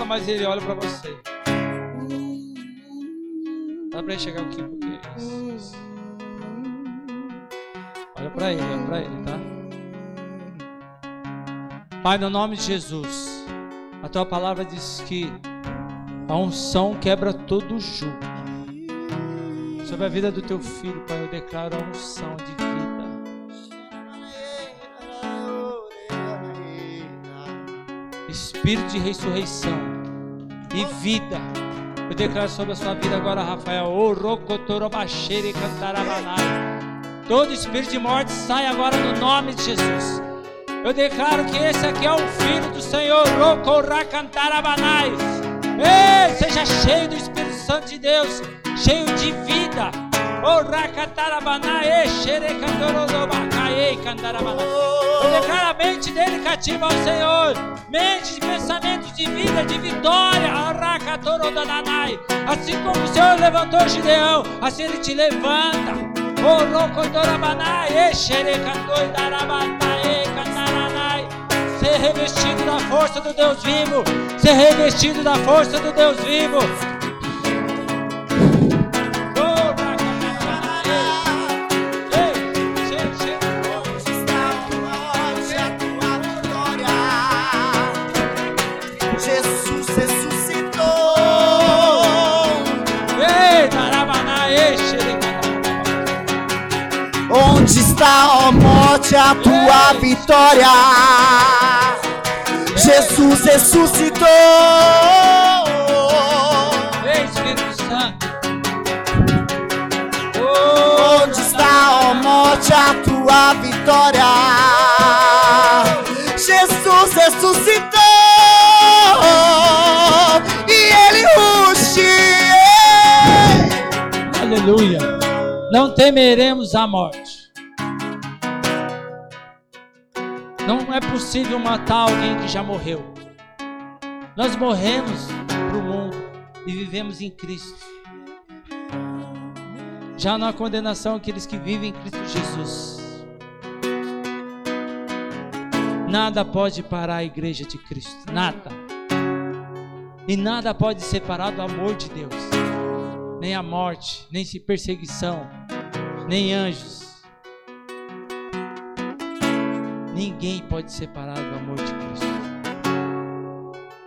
Falo, mas ele olha pra você. Fala pra ele chegar aqui um pouquinho. Isso. Olha pra ele, olha pra ele, tá? Pai, no nome de Jesus, a tua palavra diz que a unção quebra todo o jugo. Sobre a vida do teu filho, Pai, eu declaro a unção de Espírito de ressurreição e vida. Eu declaro sobre a sua vida agora, Rafael. Todo espírito de morte sai agora no nome de Jesus. Eu declaro que esse aqui é o filho do Senhor. Ei, seja cheio do Espírito Santo de Deus, cheio de vida. Cantarabanai. Eu declaro a mente dele cativa ao Senhor. Mente de pensamento de vida, de vitória. Arracatorodanai. Assim como o Senhor levantou Gideão, assim ele te levanta. Ser revestido da força do Deus vivo. Ser revestido da força do Deus vivo. Ó morte, a tua vitória. Jesus ressuscitou. Onde está, ó morte, a tua vitória? Jesus ressuscitou. E ele ruge. Aleluia. Não temeremos a morte. Não é possível matar alguém que já morreu. Nós morremos para o mundo e vivemos em Cristo. Já não há condenação aqueles que vivem em Cristo Jesus. Nada pode parar a igreja de Cristo, nada. E nada pode separar do amor de Deus. Nem a morte, nem perseguição, nem anjos Ninguém pode separar do amor de Cristo.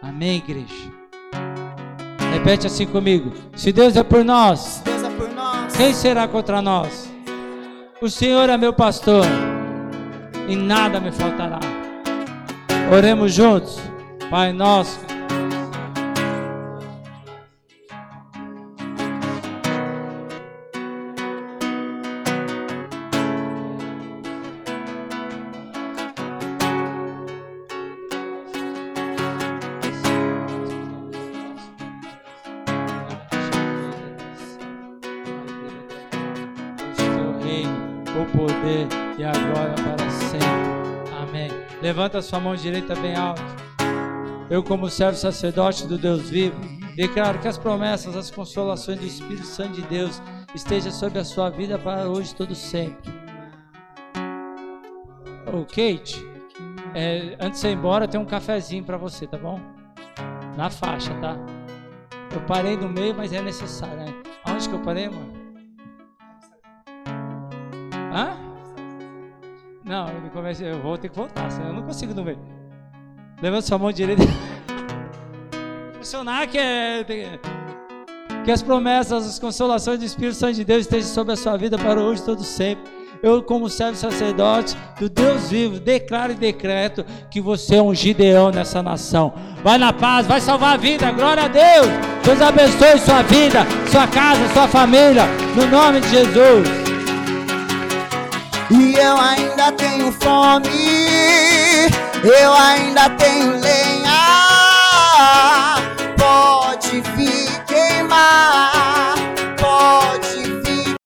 Amém, igreja? Repete assim comigo: Se Deus é por nós, é por nós. quem será contra nós? O Senhor é meu pastor e nada me faltará. Oremos juntos, Pai nosso Levanta sua mão direita bem alto. Eu, como servo sacerdote do Deus vivo, declaro que as promessas, as consolações do Espírito Santo de Deus estejam sobre a sua vida para hoje todo sempre. Ô, Kate, é, antes de ir embora, tem um cafezinho para você, tá bom? Na faixa, tá? Eu parei no meio, mas é necessário, né? Aonde que eu parei, mano? Hã? Não, eu, eu vou ter que voltar, senão eu não consigo no meio. Levanta sua mão direita. Funcionar que é. Que as promessas, as consolações do Espírito Santo de Deus estejam sobre a sua vida para hoje todo sempre. Eu, como servo sacerdote do Deus vivo, declaro e decreto que você é um Gideão nessa nação. Vai na paz, vai salvar a vida. Glória a Deus. Deus abençoe sua vida, sua casa, sua família. No nome de Jesus. E eu ainda tenho fome, eu ainda tenho lenha.